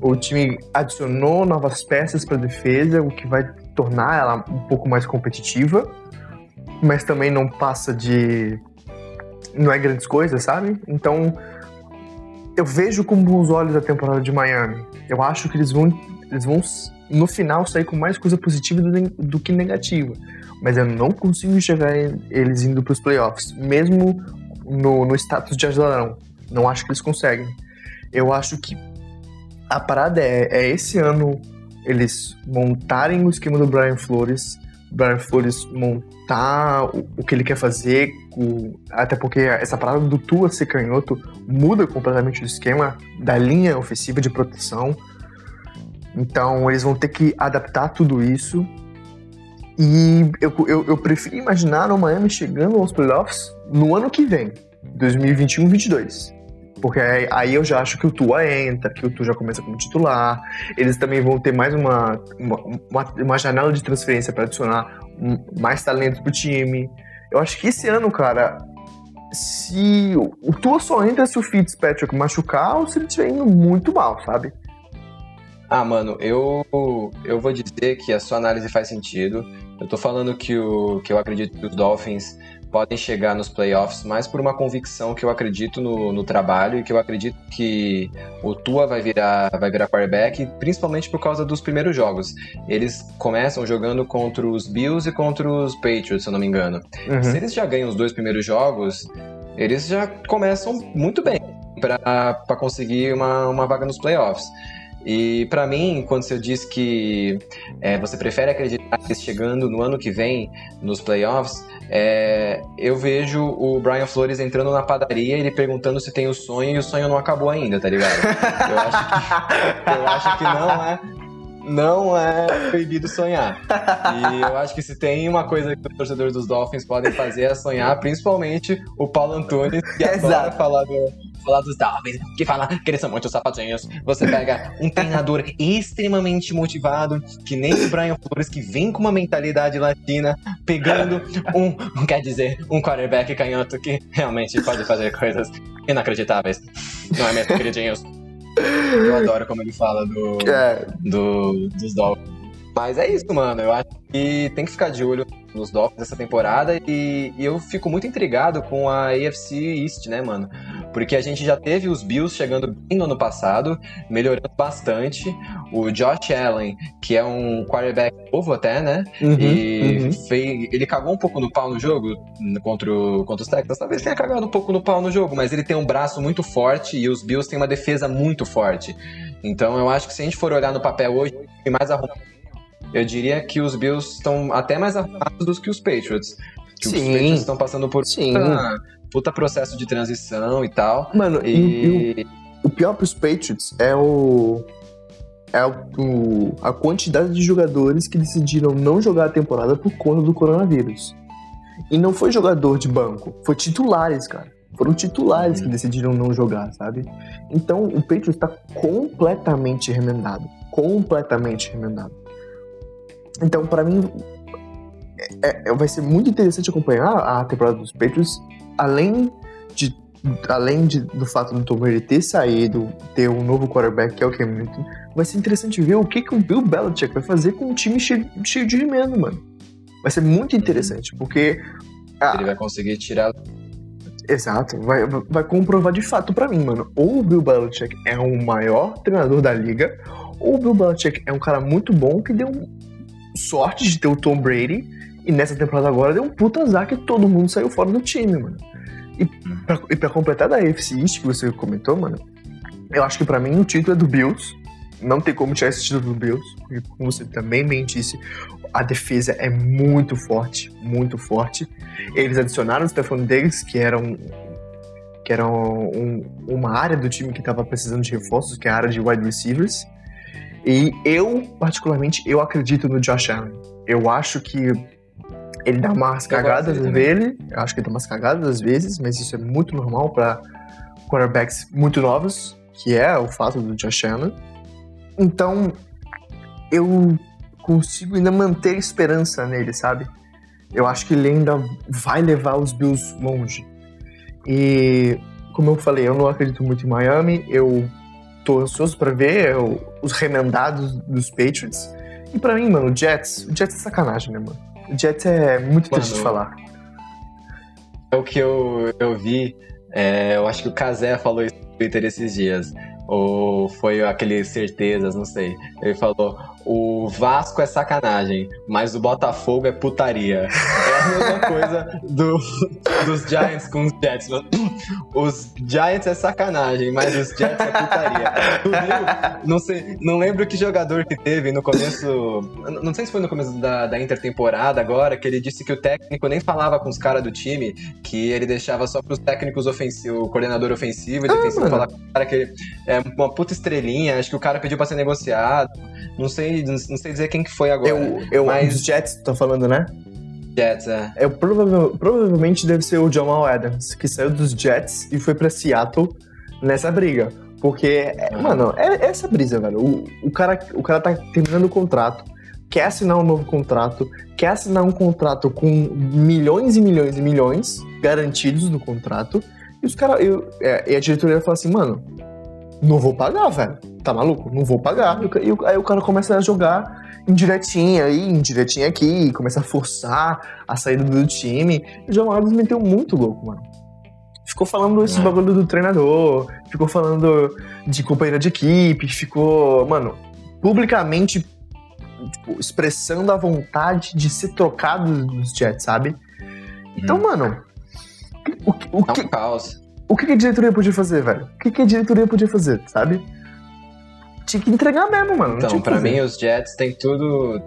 O time adicionou novas peças para defesa, o que vai tornar ela um pouco mais competitiva, mas também não passa de não é grandes coisas, sabe? Então, eu vejo com bons olhos a temporada de Miami. Eu acho que eles vão, eles vão no final sair com mais coisa positiva do, do que negativa. Mas eu não consigo enxergar eles indo para os playoffs, mesmo no, no status de azarão. Não acho que eles conseguem. Eu acho que a parada é, é esse ano eles montarem o esquema do Brian Flores Flores montar o, o, que ele quer fazer, o, até porque essa parada do Tua ser canhoto muda completamente o esquema da linha ofensiva de proteção. Então eles vão ter que adaptar tudo isso. E eu, eu, eu prefiro imaginar o Miami chegando aos playoffs no ano que vem, 2021-22. Porque aí eu já acho que o Tua entra, que o Tua já começa como titular. Eles também vão ter mais uma, uma, uma janela de transferência para adicionar mais talento pro time. Eu acho que esse ano, cara, se o Tua só entra se o Fitzpatrick machucar ou se ele estiver indo muito mal, sabe? Ah, mano, eu, eu vou dizer que a sua análise faz sentido. Eu tô falando que, o, que eu acredito que os Dolphins podem chegar nos playoffs mais por uma convicção que eu acredito no, no trabalho e que eu acredito que o Tua vai virar, vai virar quarterback, principalmente por causa dos primeiros jogos. Eles começam jogando contra os Bills e contra os Patriots, se eu não me engano. Uhum. Se eles já ganham os dois primeiros jogos, eles já começam muito bem para conseguir uma, uma vaga nos playoffs. E para mim, quando você diz que é, você prefere acreditar que chegando no ano que vem nos playoffs, é, eu vejo o Brian Flores entrando na padaria, ele perguntando se tem o sonho e o sonho não acabou ainda, tá ligado? Eu acho que, eu acho que não é não é proibido sonhar. E eu acho que se tem uma coisa que os torcedores dos Dolphins podem fazer é sonhar, principalmente o Paulo Antunes, que adora falar, do, falar dos Dolphins, que fala que eles são muito sapatinhos. Você pega um treinador extremamente motivado, que nem o Brian Flores, que vem com uma mentalidade latina, pegando um, quer dizer, um quarterback canhoto que realmente pode fazer coisas inacreditáveis. Não é mesmo, queridinhos? Eu adoro como ele fala do, é. do, dos Dolphins. Mas é isso, mano. Eu acho que tem que ficar de olho nos Dolphins essa temporada e, e, eu fico muito intrigado com a AFC East, né, mano? Porque a gente já teve os Bills chegando bem no ano passado, melhorando bastante. O Josh Allen, que é um quarterback novo até, né? Uhum, e uhum. Fez, ele cagou um pouco no pau no jogo contra, o, contra os Texans. Talvez tenha cagado um pouco no pau no jogo, mas ele tem um braço muito forte e os Bills têm uma defesa muito forte. Então eu acho que se a gente for olhar no papel hoje, mais arrumado eu diria que os Bills estão até mais arrumados do que os Patriots. Que Sim. os Patriots estão passando por Sim. Puta processo de transição e tal. Mano, e... E, e o, o pior pros Patriots é o é o, a quantidade de jogadores que decidiram não jogar a temporada por conta do coronavírus. E não foi jogador de banco, foi titulares, cara. Foram titulares que decidiram não jogar, sabe? Então o Patriots está completamente remendado. Completamente remendado. Então, para mim, é, é, vai ser muito interessante acompanhar a temporada dos Patriots, além de além de, do fato do Tom Brady ter saído, ter um novo quarterback, que é o Cam Newton, vai ser interessante ver o que, que o Bill Belichick vai fazer com um time cheio, cheio de remendo, mano. Vai ser muito interessante, porque... Ah, Ele vai conseguir tirar... Exato, vai, vai comprovar de fato para mim, mano. Ou o Bill Belichick é o maior treinador da liga, ou o Bill Belichick é um cara muito bom que deu sorte de ter o Tom Brady, e nessa temporada agora deu um puta azar que todo mundo saiu fora do time, mano. E pra, e pra completar da AFC East que você comentou, mano, eu acho que para mim o título é do Bills. Não tem como tirar esse título do Bills, porque como você também bem disse, a defesa é muito forte, muito forte. Eles adicionaram o Stephon Diggs, que era, um, que era um, uma área do time que estava precisando de reforços, que é a área de wide receivers. E eu, particularmente, eu acredito no Josh Allen. Eu acho que ele dá umas cagadas dele, eu acho que ele dá umas cagadas às vezes, mas isso é muito normal para quarterbacks muito novos, que é o fato do Josh Allen. Então, eu consigo ainda manter esperança nele, sabe? Eu acho que ele ainda vai levar os Bills longe. E, como eu falei, eu não acredito muito em Miami, eu tô ansioso para ver os remendados dos Patriots. E para mim, mano, o Jets, o Jets é sacanagem, né, mano? O Jets é muito triste de falar. É o que eu, eu vi, é, eu acho que o Kazé falou isso no Twitter esses dias. Ou foi aquele certezas, não sei. Ele falou: o Vasco é sacanagem, mas o Botafogo é putaria. É mesma coisa do, dos Giants com os Jets. Os Giants é sacanagem, mas os Jets é putaria. Tu viu? Não, sei, não lembro que jogador que teve no começo. Não sei se foi no começo da, da intertemporada agora, que ele disse que o técnico nem falava com os caras do time, que ele deixava só pros técnicos ofensivos, o coordenador ofensivo e defensivo ah, falar com o cara que é uma puta estrelinha, acho que o cara pediu pra ser negociado. Não sei, não sei dizer quem que foi agora. Eu, eu mas... Os Jets, tá falando, né? Jets, é. Prova provavelmente deve ser o Jamal Adams, que saiu dos Jets e foi pra Seattle nessa briga. Porque, uhum. mano, é, é, essa brisa, velho. O, o, cara, o cara tá terminando o contrato, quer assinar um novo contrato, quer assinar um contrato com milhões e milhões e milhões garantidos no contrato, e os caras. É, e a diretoria fala assim, mano, não vou pagar, velho. Tá maluco? Não vou pagar. E aí o cara começa a jogar indiretinha aí, indiretinha aqui, começa a forçar a saída do time. O John Adams meteu muito louco, mano. Ficou falando esse é. bagulho do treinador, ficou falando de companheira de equipe, ficou, mano, publicamente tipo, expressando a vontade de ser trocado dos Jets, sabe? Então, hum. mano, o, o, o é um que, caos o que, a diretoria podia fazer, velho? O que, a diretoria podia fazer, sabe? Tinha que entregar mesmo, mano. Então, pra mim, os Jets tem tudo.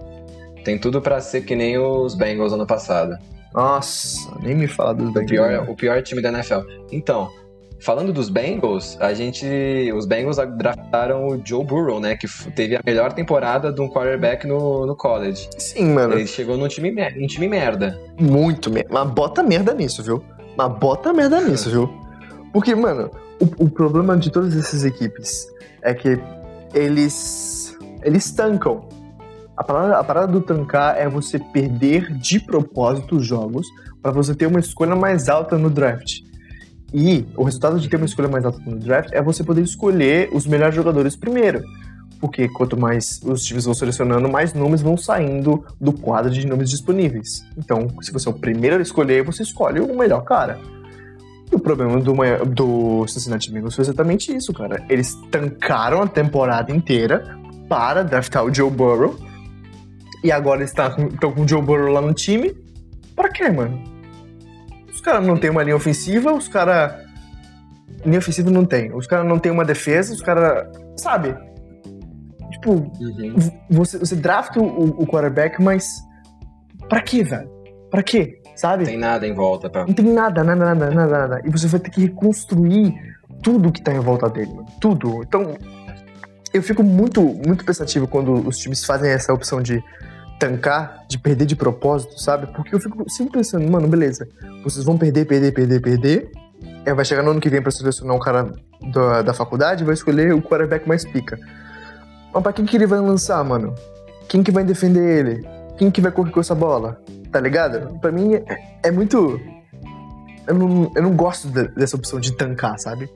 Tem tudo para ser que nem os Bengals ano passado. Nossa, nem me fala dos Bengals. O pior, o pior time da NFL. Então, falando dos Bengals, a gente. Os Bengals draftaram o Joe Burrow, né? Que teve a melhor temporada de um quarterback no, no college. Sim, mano. Ele chegou num time, um time merda. Muito merda. Mas bota merda nisso, viu? Mas bota merda nisso, viu? Porque, mano, o, o problema de todas essas equipes é que eles. Eles tancam. A parada, a parada do tancar é você perder de propósito os jogos para você ter uma escolha mais alta no draft. E o resultado de ter uma escolha mais alta no draft é você poder escolher os melhores jogadores primeiro. Porque quanto mais os times vão selecionando, mais nomes vão saindo do quadro de nomes disponíveis. Então, se você é o primeiro a escolher, você escolhe o melhor cara. E o problema do, do Cincinnati Bengals foi exatamente isso, cara. Eles tancaram a temporada inteira para draftar o Joe Burrow. E agora eles estão com o Joe Burrow lá no time. Pra quê, mano? Os caras não tem uma linha ofensiva, os caras. Linha ofensiva não tem. Os caras não tem uma defesa, os caras. Sabe? Tipo, uhum. você, você drafta o, o quarterback, mas. Pra quê, velho? Pra quê? Sabe? Não tem nada em volta, tá? Não tem nada, nada, nada, nada, nada. E você vai ter que reconstruir tudo que tá em volta dele, mano. Tudo. Então, eu fico muito, muito pensativo quando os times fazem essa opção de tancar, de perder de propósito, sabe? Porque eu fico sempre pensando, mano, beleza, vocês vão perder, perder, perder, perder. Aí vai chegar no ano que vem pra selecionar um cara da, da faculdade vai escolher o quarterback mais pica. Mas pra quem que ele vai lançar, mano? Quem que vai defender ele? Quem que vai correr com essa bola? Tá ligado? Pra mim é, é muito. Eu não, eu não gosto de, dessa opção de tancar, sabe?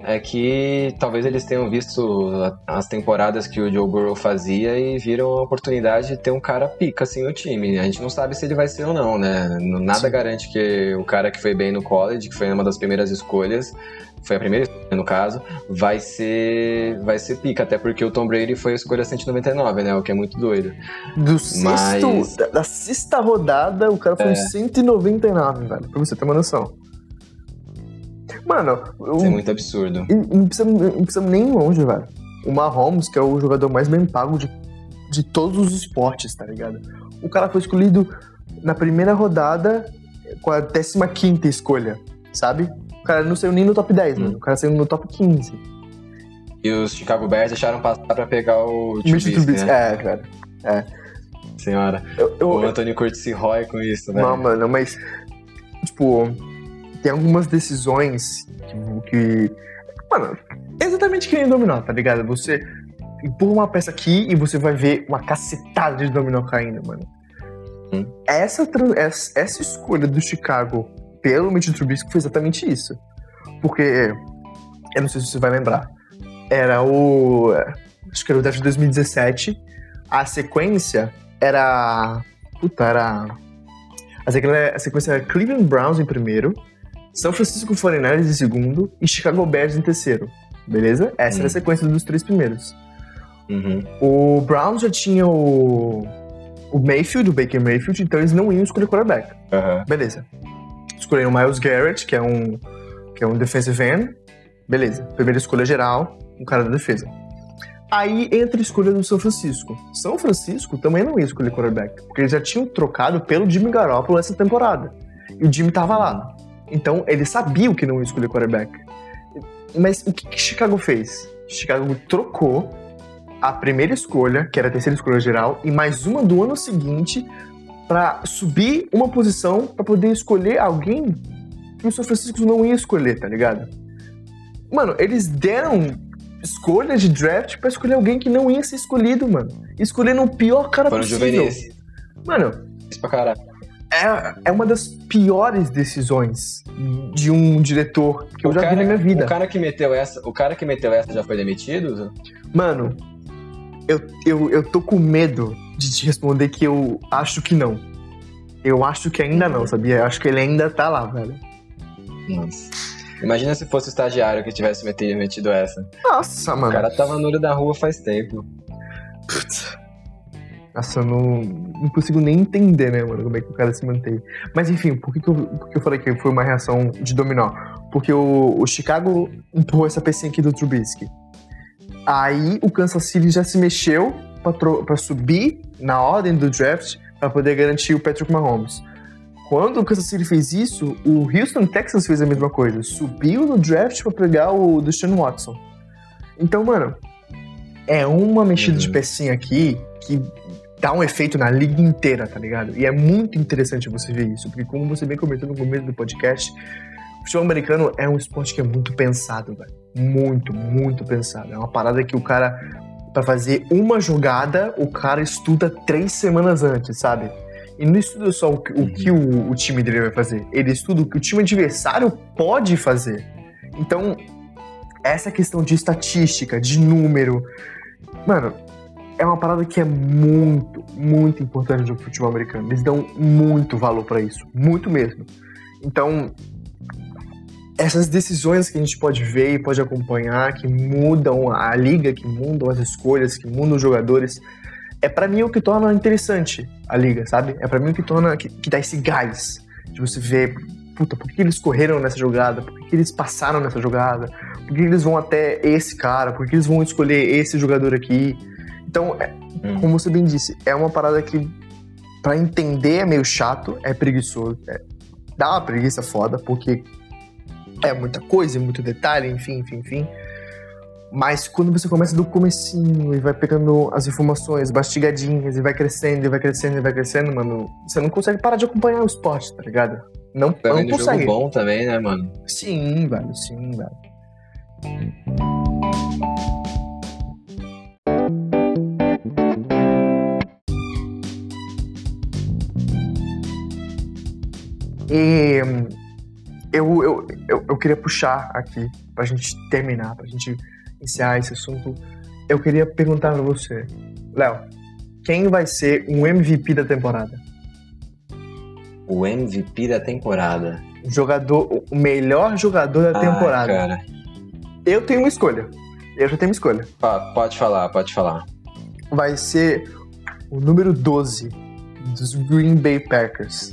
É, é que talvez eles tenham visto as temporadas que o Joe Burrow fazia e viram a oportunidade de ter um cara pica assim no time. A gente não sabe se ele vai ser ou não, né? Nada Sim. garante que o cara que foi bem no college, que foi uma das primeiras escolhas, foi a primeira escolha no caso, vai ser vai ser pica, até porque o Tom Brady foi a escolha 199, né? O que é muito doido. Do sexto, Mas... da, da sexta rodada, o cara foi é. 199, velho, pra você ter uma noção. Mano, Isso é muito absurdo. Não precisamos, não precisamos nem ir longe, velho. O Mahomes, que é o jogador mais bem pago de, de todos os esportes, tá ligado? O cara foi escolhido na primeira rodada com a 15 escolha, sabe? O cara não saiu nem no top 10, hum. mano. O cara saiu no top 15. E os Chicago Bears deixaram passar pra pegar o Trubisky, né? É, cara. É. Senhora. Eu, eu, o Anthony Curtis se rói com isso, né? Não, mano, mas... Tipo tem algumas decisões que, que. Mano, é exatamente que nem dominó, tá ligado? Você empurra uma peça aqui e você vai ver uma cacetada de dominó caindo, mano. Hum. Essa, essa, essa escolha do Chicago pelo Mitch Trubisky foi exatamente isso. Porque, eu não sei se você vai lembrar, era o. Acho que era o draft de 2017. A sequência era. Puta, era. A sequência era Cleveland Browns em primeiro, são Francisco 49ers em segundo e Chicago Bears em terceiro. Beleza? Essa uhum. era a hum. sequência dos três primeiros. Uhum. O Browns já tinha o, o Mayfield, o Baker Mayfield, então eles não iam escolher quarterback. Uhum. Beleza. Escolheram o Miles Garrett, que é um, que é um defensive end. Beleza. Primeira escolha geral, um cara da defesa. Aí entra a escolha do São Francisco. São Francisco também não ia escolher quarterback, porque eles já tinham trocado pelo Jimmy Garoppolo essa temporada. E o Jimmy tava lá. Então, ele sabia que não ia escolher quarterback. Mas o que, que Chicago fez? Chicago trocou a primeira escolha, que era a terceira escolha geral, e mais uma do ano seguinte para subir uma posição para poder escolher alguém que o São Francisco não ia escolher, tá ligado? Mano, eles deram escolhas de draft para escolher alguém que não ia ser escolhido, mano. Escolhendo o pior cara Foram possível. Juvenis. Mano, isso pra caralho é, é uma das piores decisões de um diretor que o eu já cara, vi na minha vida. O cara que meteu essa, o cara que meteu essa já foi demitido? Mano, eu, eu, eu tô com medo de te responder que eu acho que não. Eu acho que ainda não, sabia? Eu acho que ele ainda tá lá, velho. Nossa. Imagina se fosse o estagiário que tivesse metido, metido essa. Nossa, mano. O cara tava no olho da rua faz tempo. Putz. Nossa, eu não, não consigo nem entender, né, mano, como é que o cara se mantém. Mas enfim, por que, que, eu, por que eu falei que foi uma reação de dominó? Porque o, o Chicago empurrou essa pecinha aqui do Trubisky. Aí o Kansas City já se mexeu para subir na ordem do draft para poder garantir o Patrick Mahomes. Quando o Kansas City fez isso, o Houston Texas fez a mesma coisa. Subiu no draft para pegar o Deshaun Watson. Então, mano, é uma mexida uhum. de pecinha aqui que dá um efeito na liga inteira, tá ligado? E é muito interessante você ver isso, porque como você bem comentou no começo do podcast, o futebol americano é um esporte que é muito pensado, velho. Muito, muito pensado. É uma parada que o cara, para fazer uma jogada, o cara estuda três semanas antes, sabe? E não estuda só o, que, o, que o, o time dele vai fazer, ele estuda o que o time adversário pode fazer. Então, essa questão de estatística, de número. Mano, é uma parada que é muito, muito importante no futebol americano. Eles dão muito valor para isso, muito mesmo. Então, essas decisões que a gente pode ver e pode acompanhar, que mudam a liga, que mudam as escolhas, que mudam os jogadores, é para mim o que torna interessante a liga, sabe? É para mim o que torna, que, que, dá esse gás de você ver, puta, por que eles correram nessa jogada? Por que eles passaram nessa jogada? Por que eles vão até esse cara? Por que eles vão escolher esse jogador aqui? Então, é, hum. como você bem disse, é uma parada que para entender é meio chato, é preguiçoso, é, dá uma preguiça foda, porque é muita coisa, muito detalhe, enfim, enfim, enfim. Mas quando você começa do comecinho e vai pegando as informações mastigadinhas e vai crescendo, e vai crescendo, e vai crescendo, mano, você não consegue parar de acompanhar o esporte, tá ligado? Não, Tá não consegue. jogo bom também, né, mano? Sim, velho, sim, velho. E hum, eu, eu, eu, eu queria puxar aqui, pra gente terminar, pra gente encerrar esse assunto. Eu queria perguntar pra você, Léo, quem vai ser o MVP da temporada? O MVP da temporada. O jogador, o melhor jogador da Ah, temporada. cara. Eu tenho uma escolha. Eu já tenho uma escolha. Pode falar, pode falar. Vai ser o número 12 dos Green Bay Packers.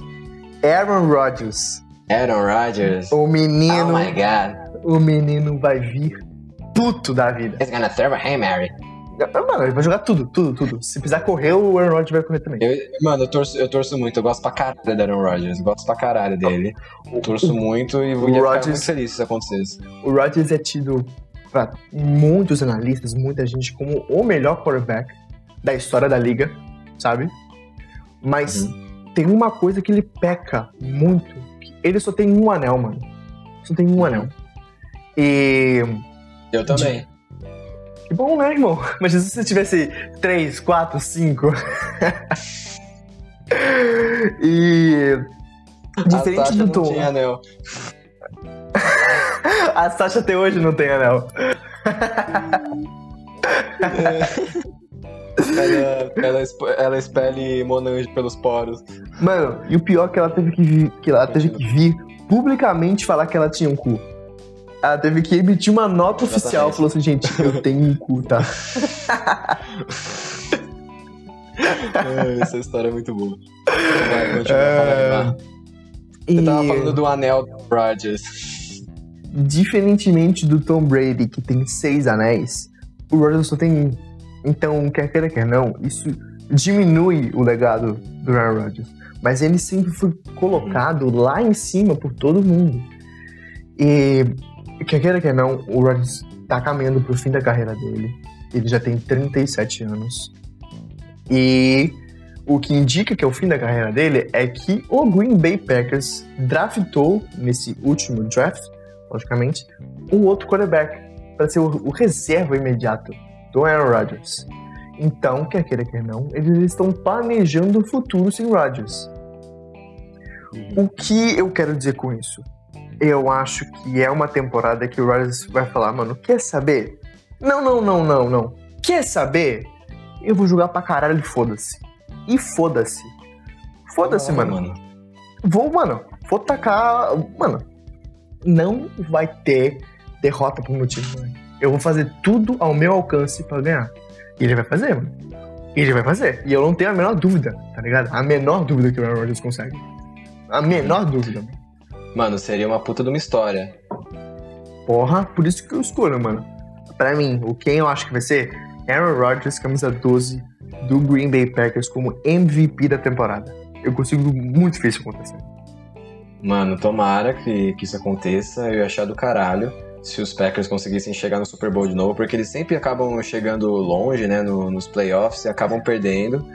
Aaron Rodgers. Aaron Rodgers. O Oh menino, my god. o menino vai vir puto da vida. He's gonna throw a Hey Mary. Mano, ele vai jogar tudo, tudo, tudo. Se precisar correr, o Aaron Rodgers vai correr também. Eu, mano, eu torço, eu torço muito. Eu gosto pra caralho do Aaron Rodgers. Gosto pra caralho dele. Eu torço muito e vou o Rodgers- muito feliz se isso acontecesse. O Rodgers é tido pra muitos analistas, muita gente, como o melhor quarterback da história da liga, sabe? Mas tem uma coisa que ele peca muito. Ele só tem um anel, mano. Só tem um anel. E. Eu também. Que bom, né, irmão? Mas se você tivesse três, quatro, cinco. e. Diferente a Sasha do não Tom. tinha anel. A Sasha até hoje não tem anel. Ela, ela, ela expele Monange pelos poros. Mano, e o pior é que ela teve que vir, que ela teve que vir publicamente falar que ela tinha um cu. Ela teve que emitir uma nota oficial, falou assim, gente, eu tenho um cu, tá? Essa história é muito boa. Vai, continua É. Você tava falando do anel do Rodgers. Diferentemente do Tom Brady, que tem seis anéis, o Rodgers só tem um. Então, quer queira, quer não, isso diminui o legado do Aaron Rodgers. Mas ele sempre foi colocado lá em cima por todo mundo. E, quer queira, quer não, o Rodgers tá caminhando pro fim da carreira dele. Ele já tem 37 anos. E o que indica que é o fim da carreira dele é que o Green Bay Packers draftou, nesse último draft, logicamente, um outro quarterback para ser o, o reserva imediato do Aaron Rodgers. Então, quer queira, quer não, eles estão planejando o futuro sem Rodgers. O que eu quero dizer com isso? Eu acho que é uma temporada que o Rodgers vai falar, mano, quer saber? Não, não, não, não, não. Quer saber? Eu vou jogar pra caralho e foda-se. E foda-se. Foda-se, Bora, mano. Vou, mano, vou tacar. Mano, não vai ter derrota pro meu time, mano. Eu vou fazer tudo ao meu alcance pra ganhar. E ele vai fazer, mano. Ele vai fazer. E eu não tenho a menor dúvida, tá ligado? A menor dúvida que o Aaron Rodgers consegue. A menor dúvida. mano. Mano, seria uma puta de uma história. Porra, por isso que eu escolho, mano. Pra mim, o quem eu acho que vai ser Aaron Rodgers, camisa 12 do Green Bay Packers como MVP da temporada. Eu consigo muito isso acontecer. Mano, tomara que, que isso aconteça. Eu ia achar do caralho se os Packers conseguissem chegar no Super Bowl de novo, porque eles sempre acabam chegando longe, né, no- nos playoffs e acabam perdendo.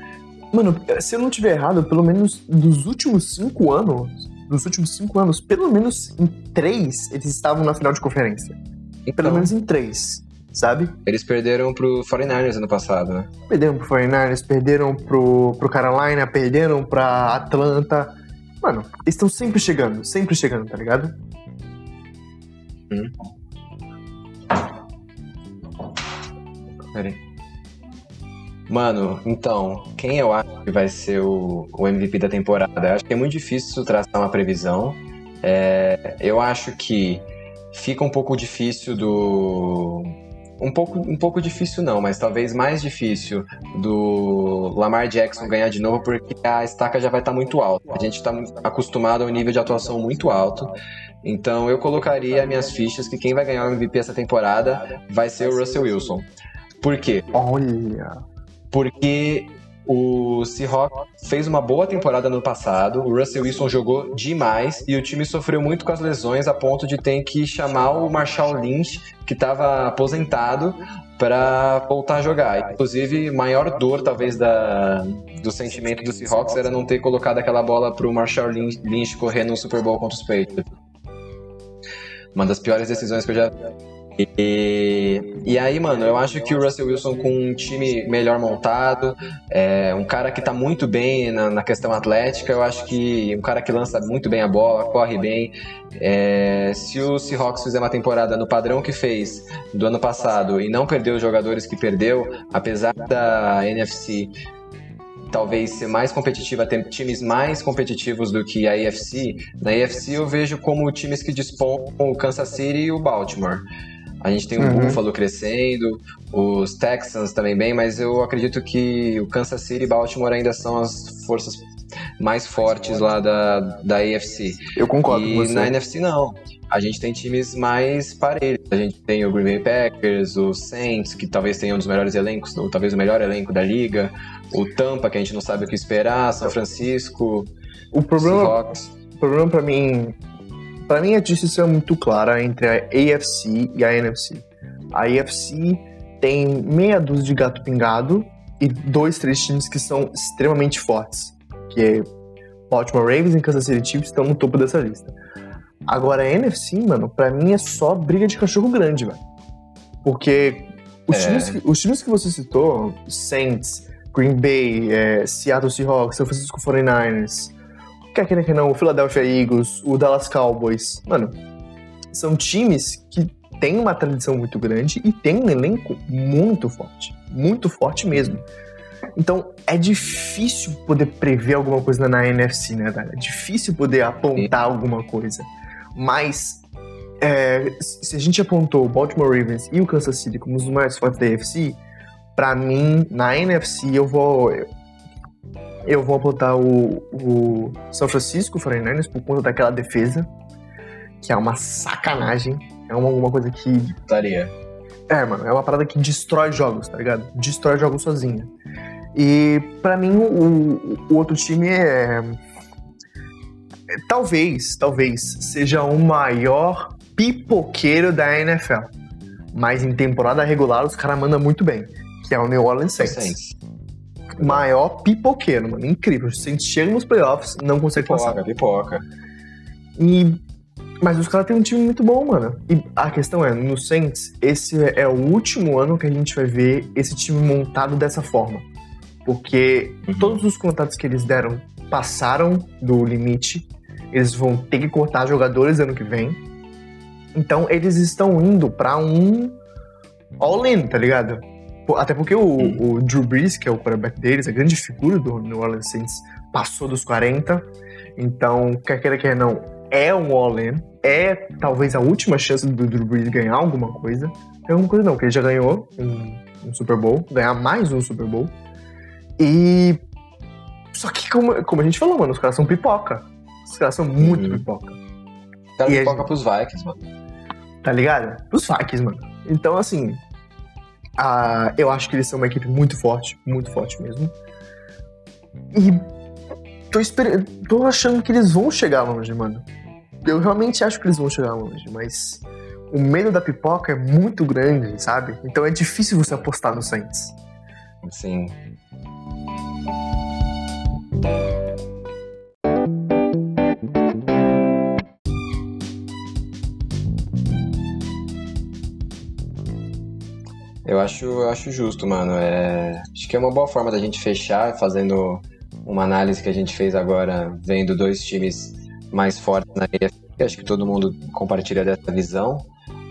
Mano, se eu não tiver errado, pelo menos dos últimos cinco anos, dos últimos cinco anos, pelo menos em três, eles estavam na final de conferência. Pelo Então, menos em três, sabe? eles perderam pro 49ers ano passado, né? Perderam pro 49ers, perderam pro, pro Carolina, perderam pra Atlanta. Mano, eles estão sempre chegando, sempre chegando, tá ligado? Aí. Mano, então, quem eu acho que vai ser o, o MVP da temporada? Eu acho que é muito difícil traçar uma previsão. É, eu acho que fica um pouco difícil do. Um pouco, um pouco difícil não, mas talvez mais difícil do Lamar Jackson ganhar de novo, porque a estaca já vai estar muito alta. A gente está acostumado a um nível de atuação muito alto. Então eu colocaria minhas fichas que quem vai ganhar o MVP essa temporada vai ser o Russell Wilson. Por quê? Olha. Porque o Seahawks fez uma boa temporada no passado, o Russell Wilson jogou demais e o time sofreu muito com as lesões a ponto de ter que chamar o Marshall Lynch, que estava aposentado, para voltar a jogar. Inclusive, maior dor talvez da, do sentimento do Seahawks era não ter colocado aquela bola para o Marshall Lynch correr no Super Bowl contra os Patriots. Uma das piores decisões que eu já e, e aí, mano, eu acho que o Russell Wilson com um time melhor montado, é, um cara que tá muito bem na, na, questão atlética, eu acho que um cara que lança muito bem a bola, corre bem. É, se o Seahawks fizer uma temporada no padrão que fez do ano passado e não perder os jogadores que perdeu, apesar da NFC talvez ser mais competitiva, ter times mais competitivos do que a AFC, na AFC eu vejo como times que dispõem o Kansas City e o Baltimore. A gente tem o uhum. Buffalo crescendo, os Texans também bem, mas eu acredito que o Kansas City e Baltimore ainda são as forças mais fortes lá da, da AFC. Eu concordo e com você. na NFC não. A gente tem times mais parelhos. A gente tem o Green Bay Packers, o Saints, que talvez tenha um dos melhores elencos, ou talvez o melhor elenco da liga. O Tampa, que a gente não sabe o que esperar. São Francisco. O problema, Seahawks. o problema para mim para mim, a distinção é muito clara entre a AFC e a NFC. A AFC tem meia dúzia de gato pingado e dois, três times que são extremamente fortes, que é Baltimore Ravens e Kansas City Chiefs estão no topo dessa lista. Agora, a NFC, mano, pra mim é só briga de cachorro grande, velho. Porque os, é. times, que, os times que você citou, Saints, Green Bay, é, Seattle Seahawks, San Francisco 49ers, quer queira que não, o Philadelphia Eagles, o Dallas Cowboys, mano, são times que têm uma tradição muito grande e tem um elenco muito forte. Muito forte mesmo. Então, é difícil poder prever alguma coisa na NFC, né, velho? É difícil poder apontar alguma coisa. Mas, é, se a gente apontou o Baltimore Ravens e o Kansas City como os mais fortes da NFC, para mim, na NFC, eu vou eu vou apontar o, o São Francisco 49ers por conta daquela defesa, que é uma sacanagem. É uma, uma coisa que. Daria. É, mano, é uma parada que destrói jogos, tá ligado? Destrói jogos sozinha. E para mim o, o, outro time é, é. Talvez, talvez seja o maior pipoqueiro da NFL. Mas em temporada regular os caras mandam muito bem. Que é o New Orleans Saints. Saints maior pipoqueiro, mano. Incrível. Se a gente chega nos playoffs, não consegue pipoca, passar. Pipoca, E... Mas os caras têm um time muito bom, mano. E a questão é, no Saints, esse é o último ano que a gente vai ver esse time montado dessa forma. Porque uhum. todos os contatos que eles deram passaram do limite. Eles vão ter que cortar jogadores ano que vem. Então eles estão indo para um all-in, tá ligado? Até porque o, o, Drew Brees, que é o quarterback deles, a grande figura do New Orleans Saints, passou dos 40. Então, quer queira, quer não, é um all-in. É talvez a última chance do Drew Brees ganhar alguma coisa. É alguma coisa não, porque ele já ganhou um, um Super Bowl, ganhar mais um Super Bowl. E. Só que, como, como a gente falou, mano, os caras são pipoca. Os caras são muito uhum. pipoca. Os caras pipoca gente... pros Vikings, mano. Tá ligado? Pros Vikings, mano. Então, assim, ah, eu acho que eles são uma equipe muito forte, muito forte mesmo. E tô, esper... tô achando que eles vão chegar longe, mano. Eu realmente acho que eles vão chegar longe, mas o medo da pipoca é muito grande, sabe? Então é difícil você apostar no Saints. Sim. Eu acho, eu acho justo, mano. É, acho que é uma boa forma da gente fechar fazendo uma análise que a gente fez agora, vendo dois times mais fortes na EFC. Acho que todo mundo compartilha dessa visão.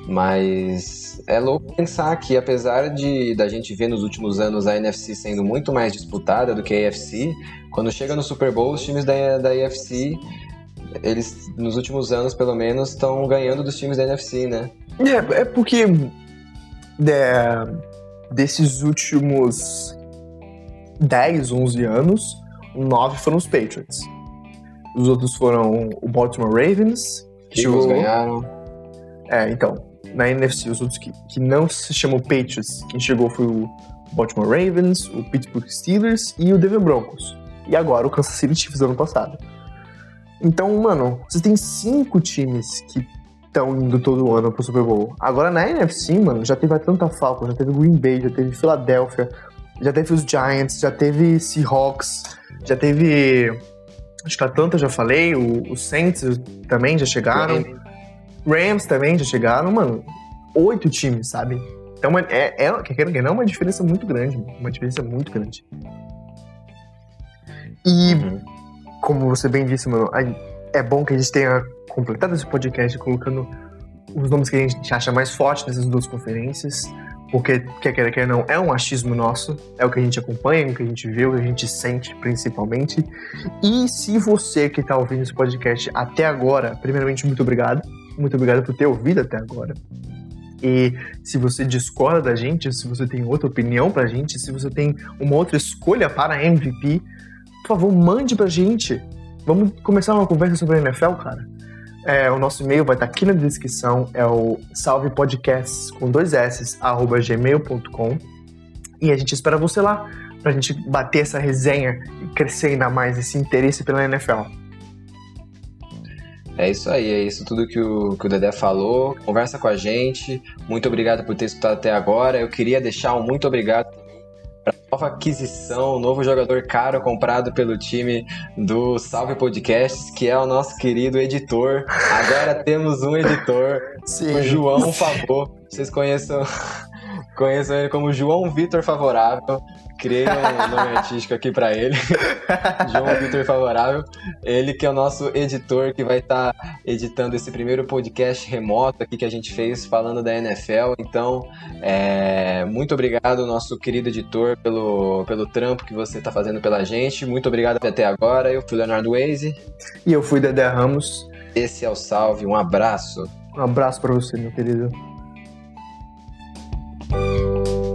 Mas é louco pensar que, apesar de da gente ver nos últimos anos a NFC sendo muito mais disputada do que a AFC, quando chega no Super Bowl, os times da, da AFC, eles, nos últimos anos, pelo menos, estão ganhando dos times da NFC, né? É, é porque de, desses últimos 10, 11 anos, nove foram os Patriots. Os outros foram o Baltimore Ravens. Que Eagles ganharam. É, então, na NFC, os outros que, que não se chamam Patriots, quem chegou foi o Baltimore Ravens, o Pittsburgh Steelers e o Denver Broncos. E agora o Kansas City Chiefs ano passado. Então, mano, você tem cinco times que estão indo todo ano pro Super Bowl. Agora na NFC, mano, já teve Atlanta Falcons, já teve Green Bay, já teve Philadelphia, já teve os Giants, já teve Seahawks, já teve. Acho que a Atlanta já falei, o, os Saints também já chegaram. Rams. Rams também já chegaram, mano. Oito times, sabe? Então é, é, é é uma diferença muito grande, uma diferença muito grande. E, uhum. como você bem disse, mano, é bom que a gente tenha completado esse podcast colocando os nomes que a gente acha mais fortes dessas duas conferências, porque, quer queira, quer não, é um achismo nosso, é o que a gente acompanha, é o que a gente vê, o que a gente sente, principalmente. E se você que está ouvindo esse podcast até agora, primeiramente, muito obrigado. Muito obrigado por ter ouvido até agora. E se você discorda da gente, se você tem outra opinião pra gente, se você tem uma outra escolha para MVP, por favor, mande pra gente. Vamos começar uma conversa sobre a NFL, cara. É, o nosso e-mail vai estar aqui na descrição, é o salvepodcasts com dois s arroba gmail.com e a gente espera você lá pra gente bater essa resenha e crescer ainda mais esse interesse pela NFL. É isso aí, é isso tudo que o, que o Dedé falou. Conversa com a gente. Muito obrigado por ter escutado até agora. Eu queria deixar um muito obrigado para nova aquisição, novo jogador caro comprado pelo time do Salve Podcasts, que é o nosso querido editor. Agora temos um editor, Sim. o João Favor. Vocês conheçam, conheçam ele como João Vitor Favorável criei um nome artístico aqui para ele, João Vitor Favorável. Ele que é o nosso editor que vai estar tá editando esse primeiro podcast remoto aqui que a gente fez falando da NFL. Então, é, muito obrigado, nosso querido editor, pelo, pelo trampo que você está fazendo pela gente. Muito obrigado até agora. Eu fui Leonardo Waze. E eu fui Dedé Ramos. Esse é o Salve. Um abraço. Um abraço para você, meu querido. Música